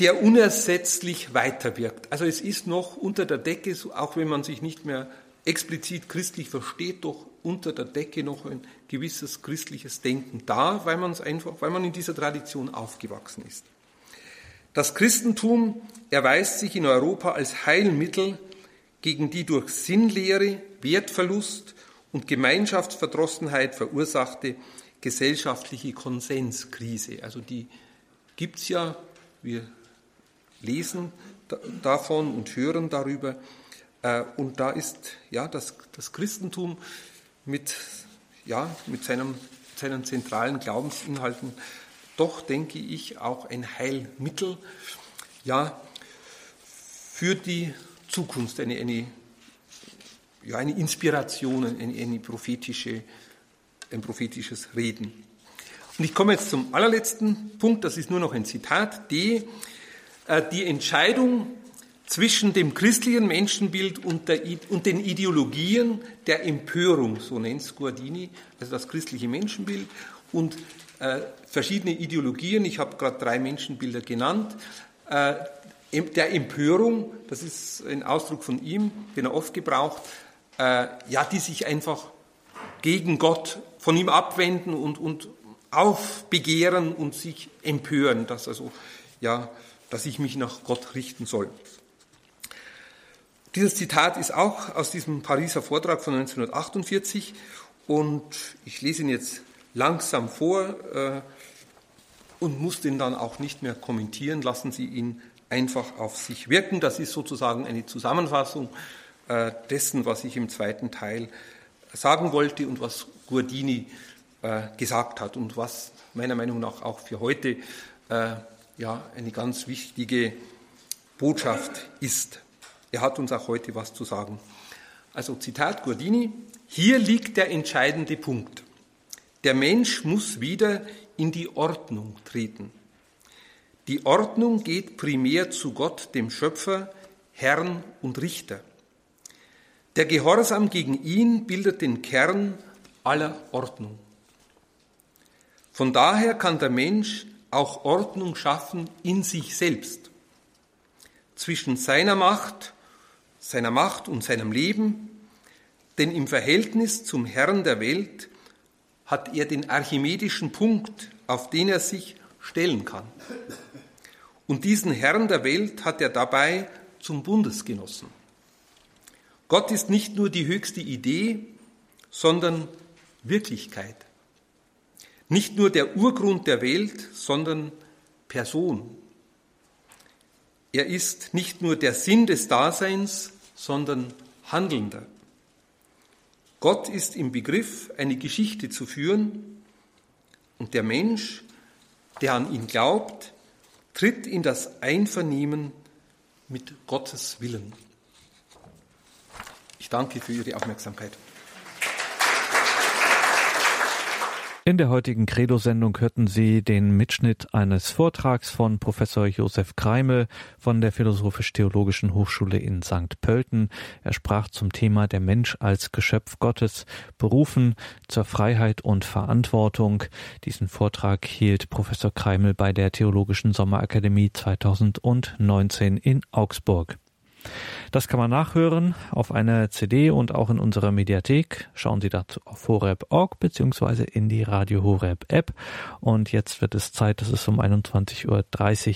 der unersetzlich weiterwirkt. Also es ist noch unter der Decke, auch wenn man sich nicht mehr explizit christlich versteht, doch unter der Decke noch ein gewisses christliches Denken da, weil man es einfach, weil man in dieser Tradition aufgewachsen ist. Das Christentum erweist sich in Europa als Heilmittel gegen die durch Sinnlehre, Wertverlust und Gemeinschaftsverdrossenheit verursachte gesellschaftliche Konsenskrise. Also die gibt es ja, wir lesen davon und hören darüber. Äh, und da ist ja das, das Christentum mit, ja, mit seinem, seinen zentralen Glaubensinhalten doch, denke ich, auch ein Heilmittel ja, für die Zukunft, eine, eine, ja, eine Inspiration, eine, eine prophetische, ein prophetisches Reden. Und ich komme jetzt zum allerletzten Punkt, das ist nur noch ein Zitat. D. Äh, die Entscheidung zwischen dem christlichen Menschenbild und, der, und, den Ideologien der Empörung, so nennt es Guardini, also das christliche Menschenbild und äh, verschiedene Ideologien, ich habe gerade drei Menschenbilder genannt, äh, der Empörung, das ist ein Ausdruck von ihm, den er oft gebraucht, äh, ja, die sich einfach gegen Gott von ihm abwenden und, und aufbegehren und sich empören, dass also, ja, dass ich mich nach Gott richten soll. Dieses Zitat ist auch aus diesem Pariser Vortrag von 1948 und ich lese ihn jetzt langsam vor äh, und muss den dann auch nicht mehr kommentieren. Lassen Sie ihn einfach auf sich wirken. Das ist sozusagen eine Zusammenfassung äh, dessen, was ich im zweiten Teil sagen wollte und was Guardini äh, gesagt hat und was meiner Meinung nach auch für heute ja, eine ganz wichtige Botschaft ist. Er hat uns auch heute was zu sagen. Also Zitat Guardini, hier liegt der entscheidende Punkt. Der Mensch muss wieder in die Ordnung treten. Die Ordnung geht primär zu Gott, dem Schöpfer, Herrn und Richter. Der Gehorsam gegen ihn bildet den Kern aller Ordnung. Von daher kann der Mensch auch Ordnung schaffen in sich selbst, zwischen seiner Macht seiner Macht und seinem Leben, denn im Verhältnis zum Herrn der Welt hat er den archimedischen Punkt, auf den er sich stellen kann. Und diesen Herrn der Welt hat er dabei zum Bundesgenossen. Gott ist nicht nur die höchste Idee, sondern Wirklichkeit. Nicht nur der Urgrund der Welt, sondern Person. Er ist nicht nur der Sinn des Daseins, sondern Handelnder. Gott ist im Begriff, eine Geschichte zu führen und der Mensch, der an ihn glaubt, tritt in das Einvernehmen mit Gottes Willen. Ich danke für Ihre Aufmerksamkeit. In der heutigen Credo-Sendung hörten Sie den Mitschnitt eines Vortrags von Professor Josef Kreimel von der Philosophisch-Theologischen Hochschule in St. Pölten. Er sprach zum Thema der Mensch als Geschöpf Gottes, berufen zur Freiheit und Verantwortung. Diesen Vortrag hielt Professor Kreimel bei der Theologischen Sommerakademie 2019 in Augsburg. Das kann man nachhören auf einer CD und auch in unserer Mediathek. Schauen Sie dazu auf horeb.org beziehungsweise in die Radio Horeb App. Und jetzt wird es Zeit, dass es um 21.30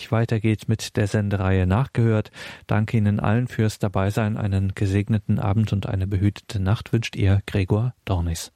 Uhr weitergeht mit der Sendereihe Nachgehört. Danke Ihnen allen fürs Dabeisein. Einen gesegneten Abend und eine behütete Nacht wünscht Ihr Gregor Dornis.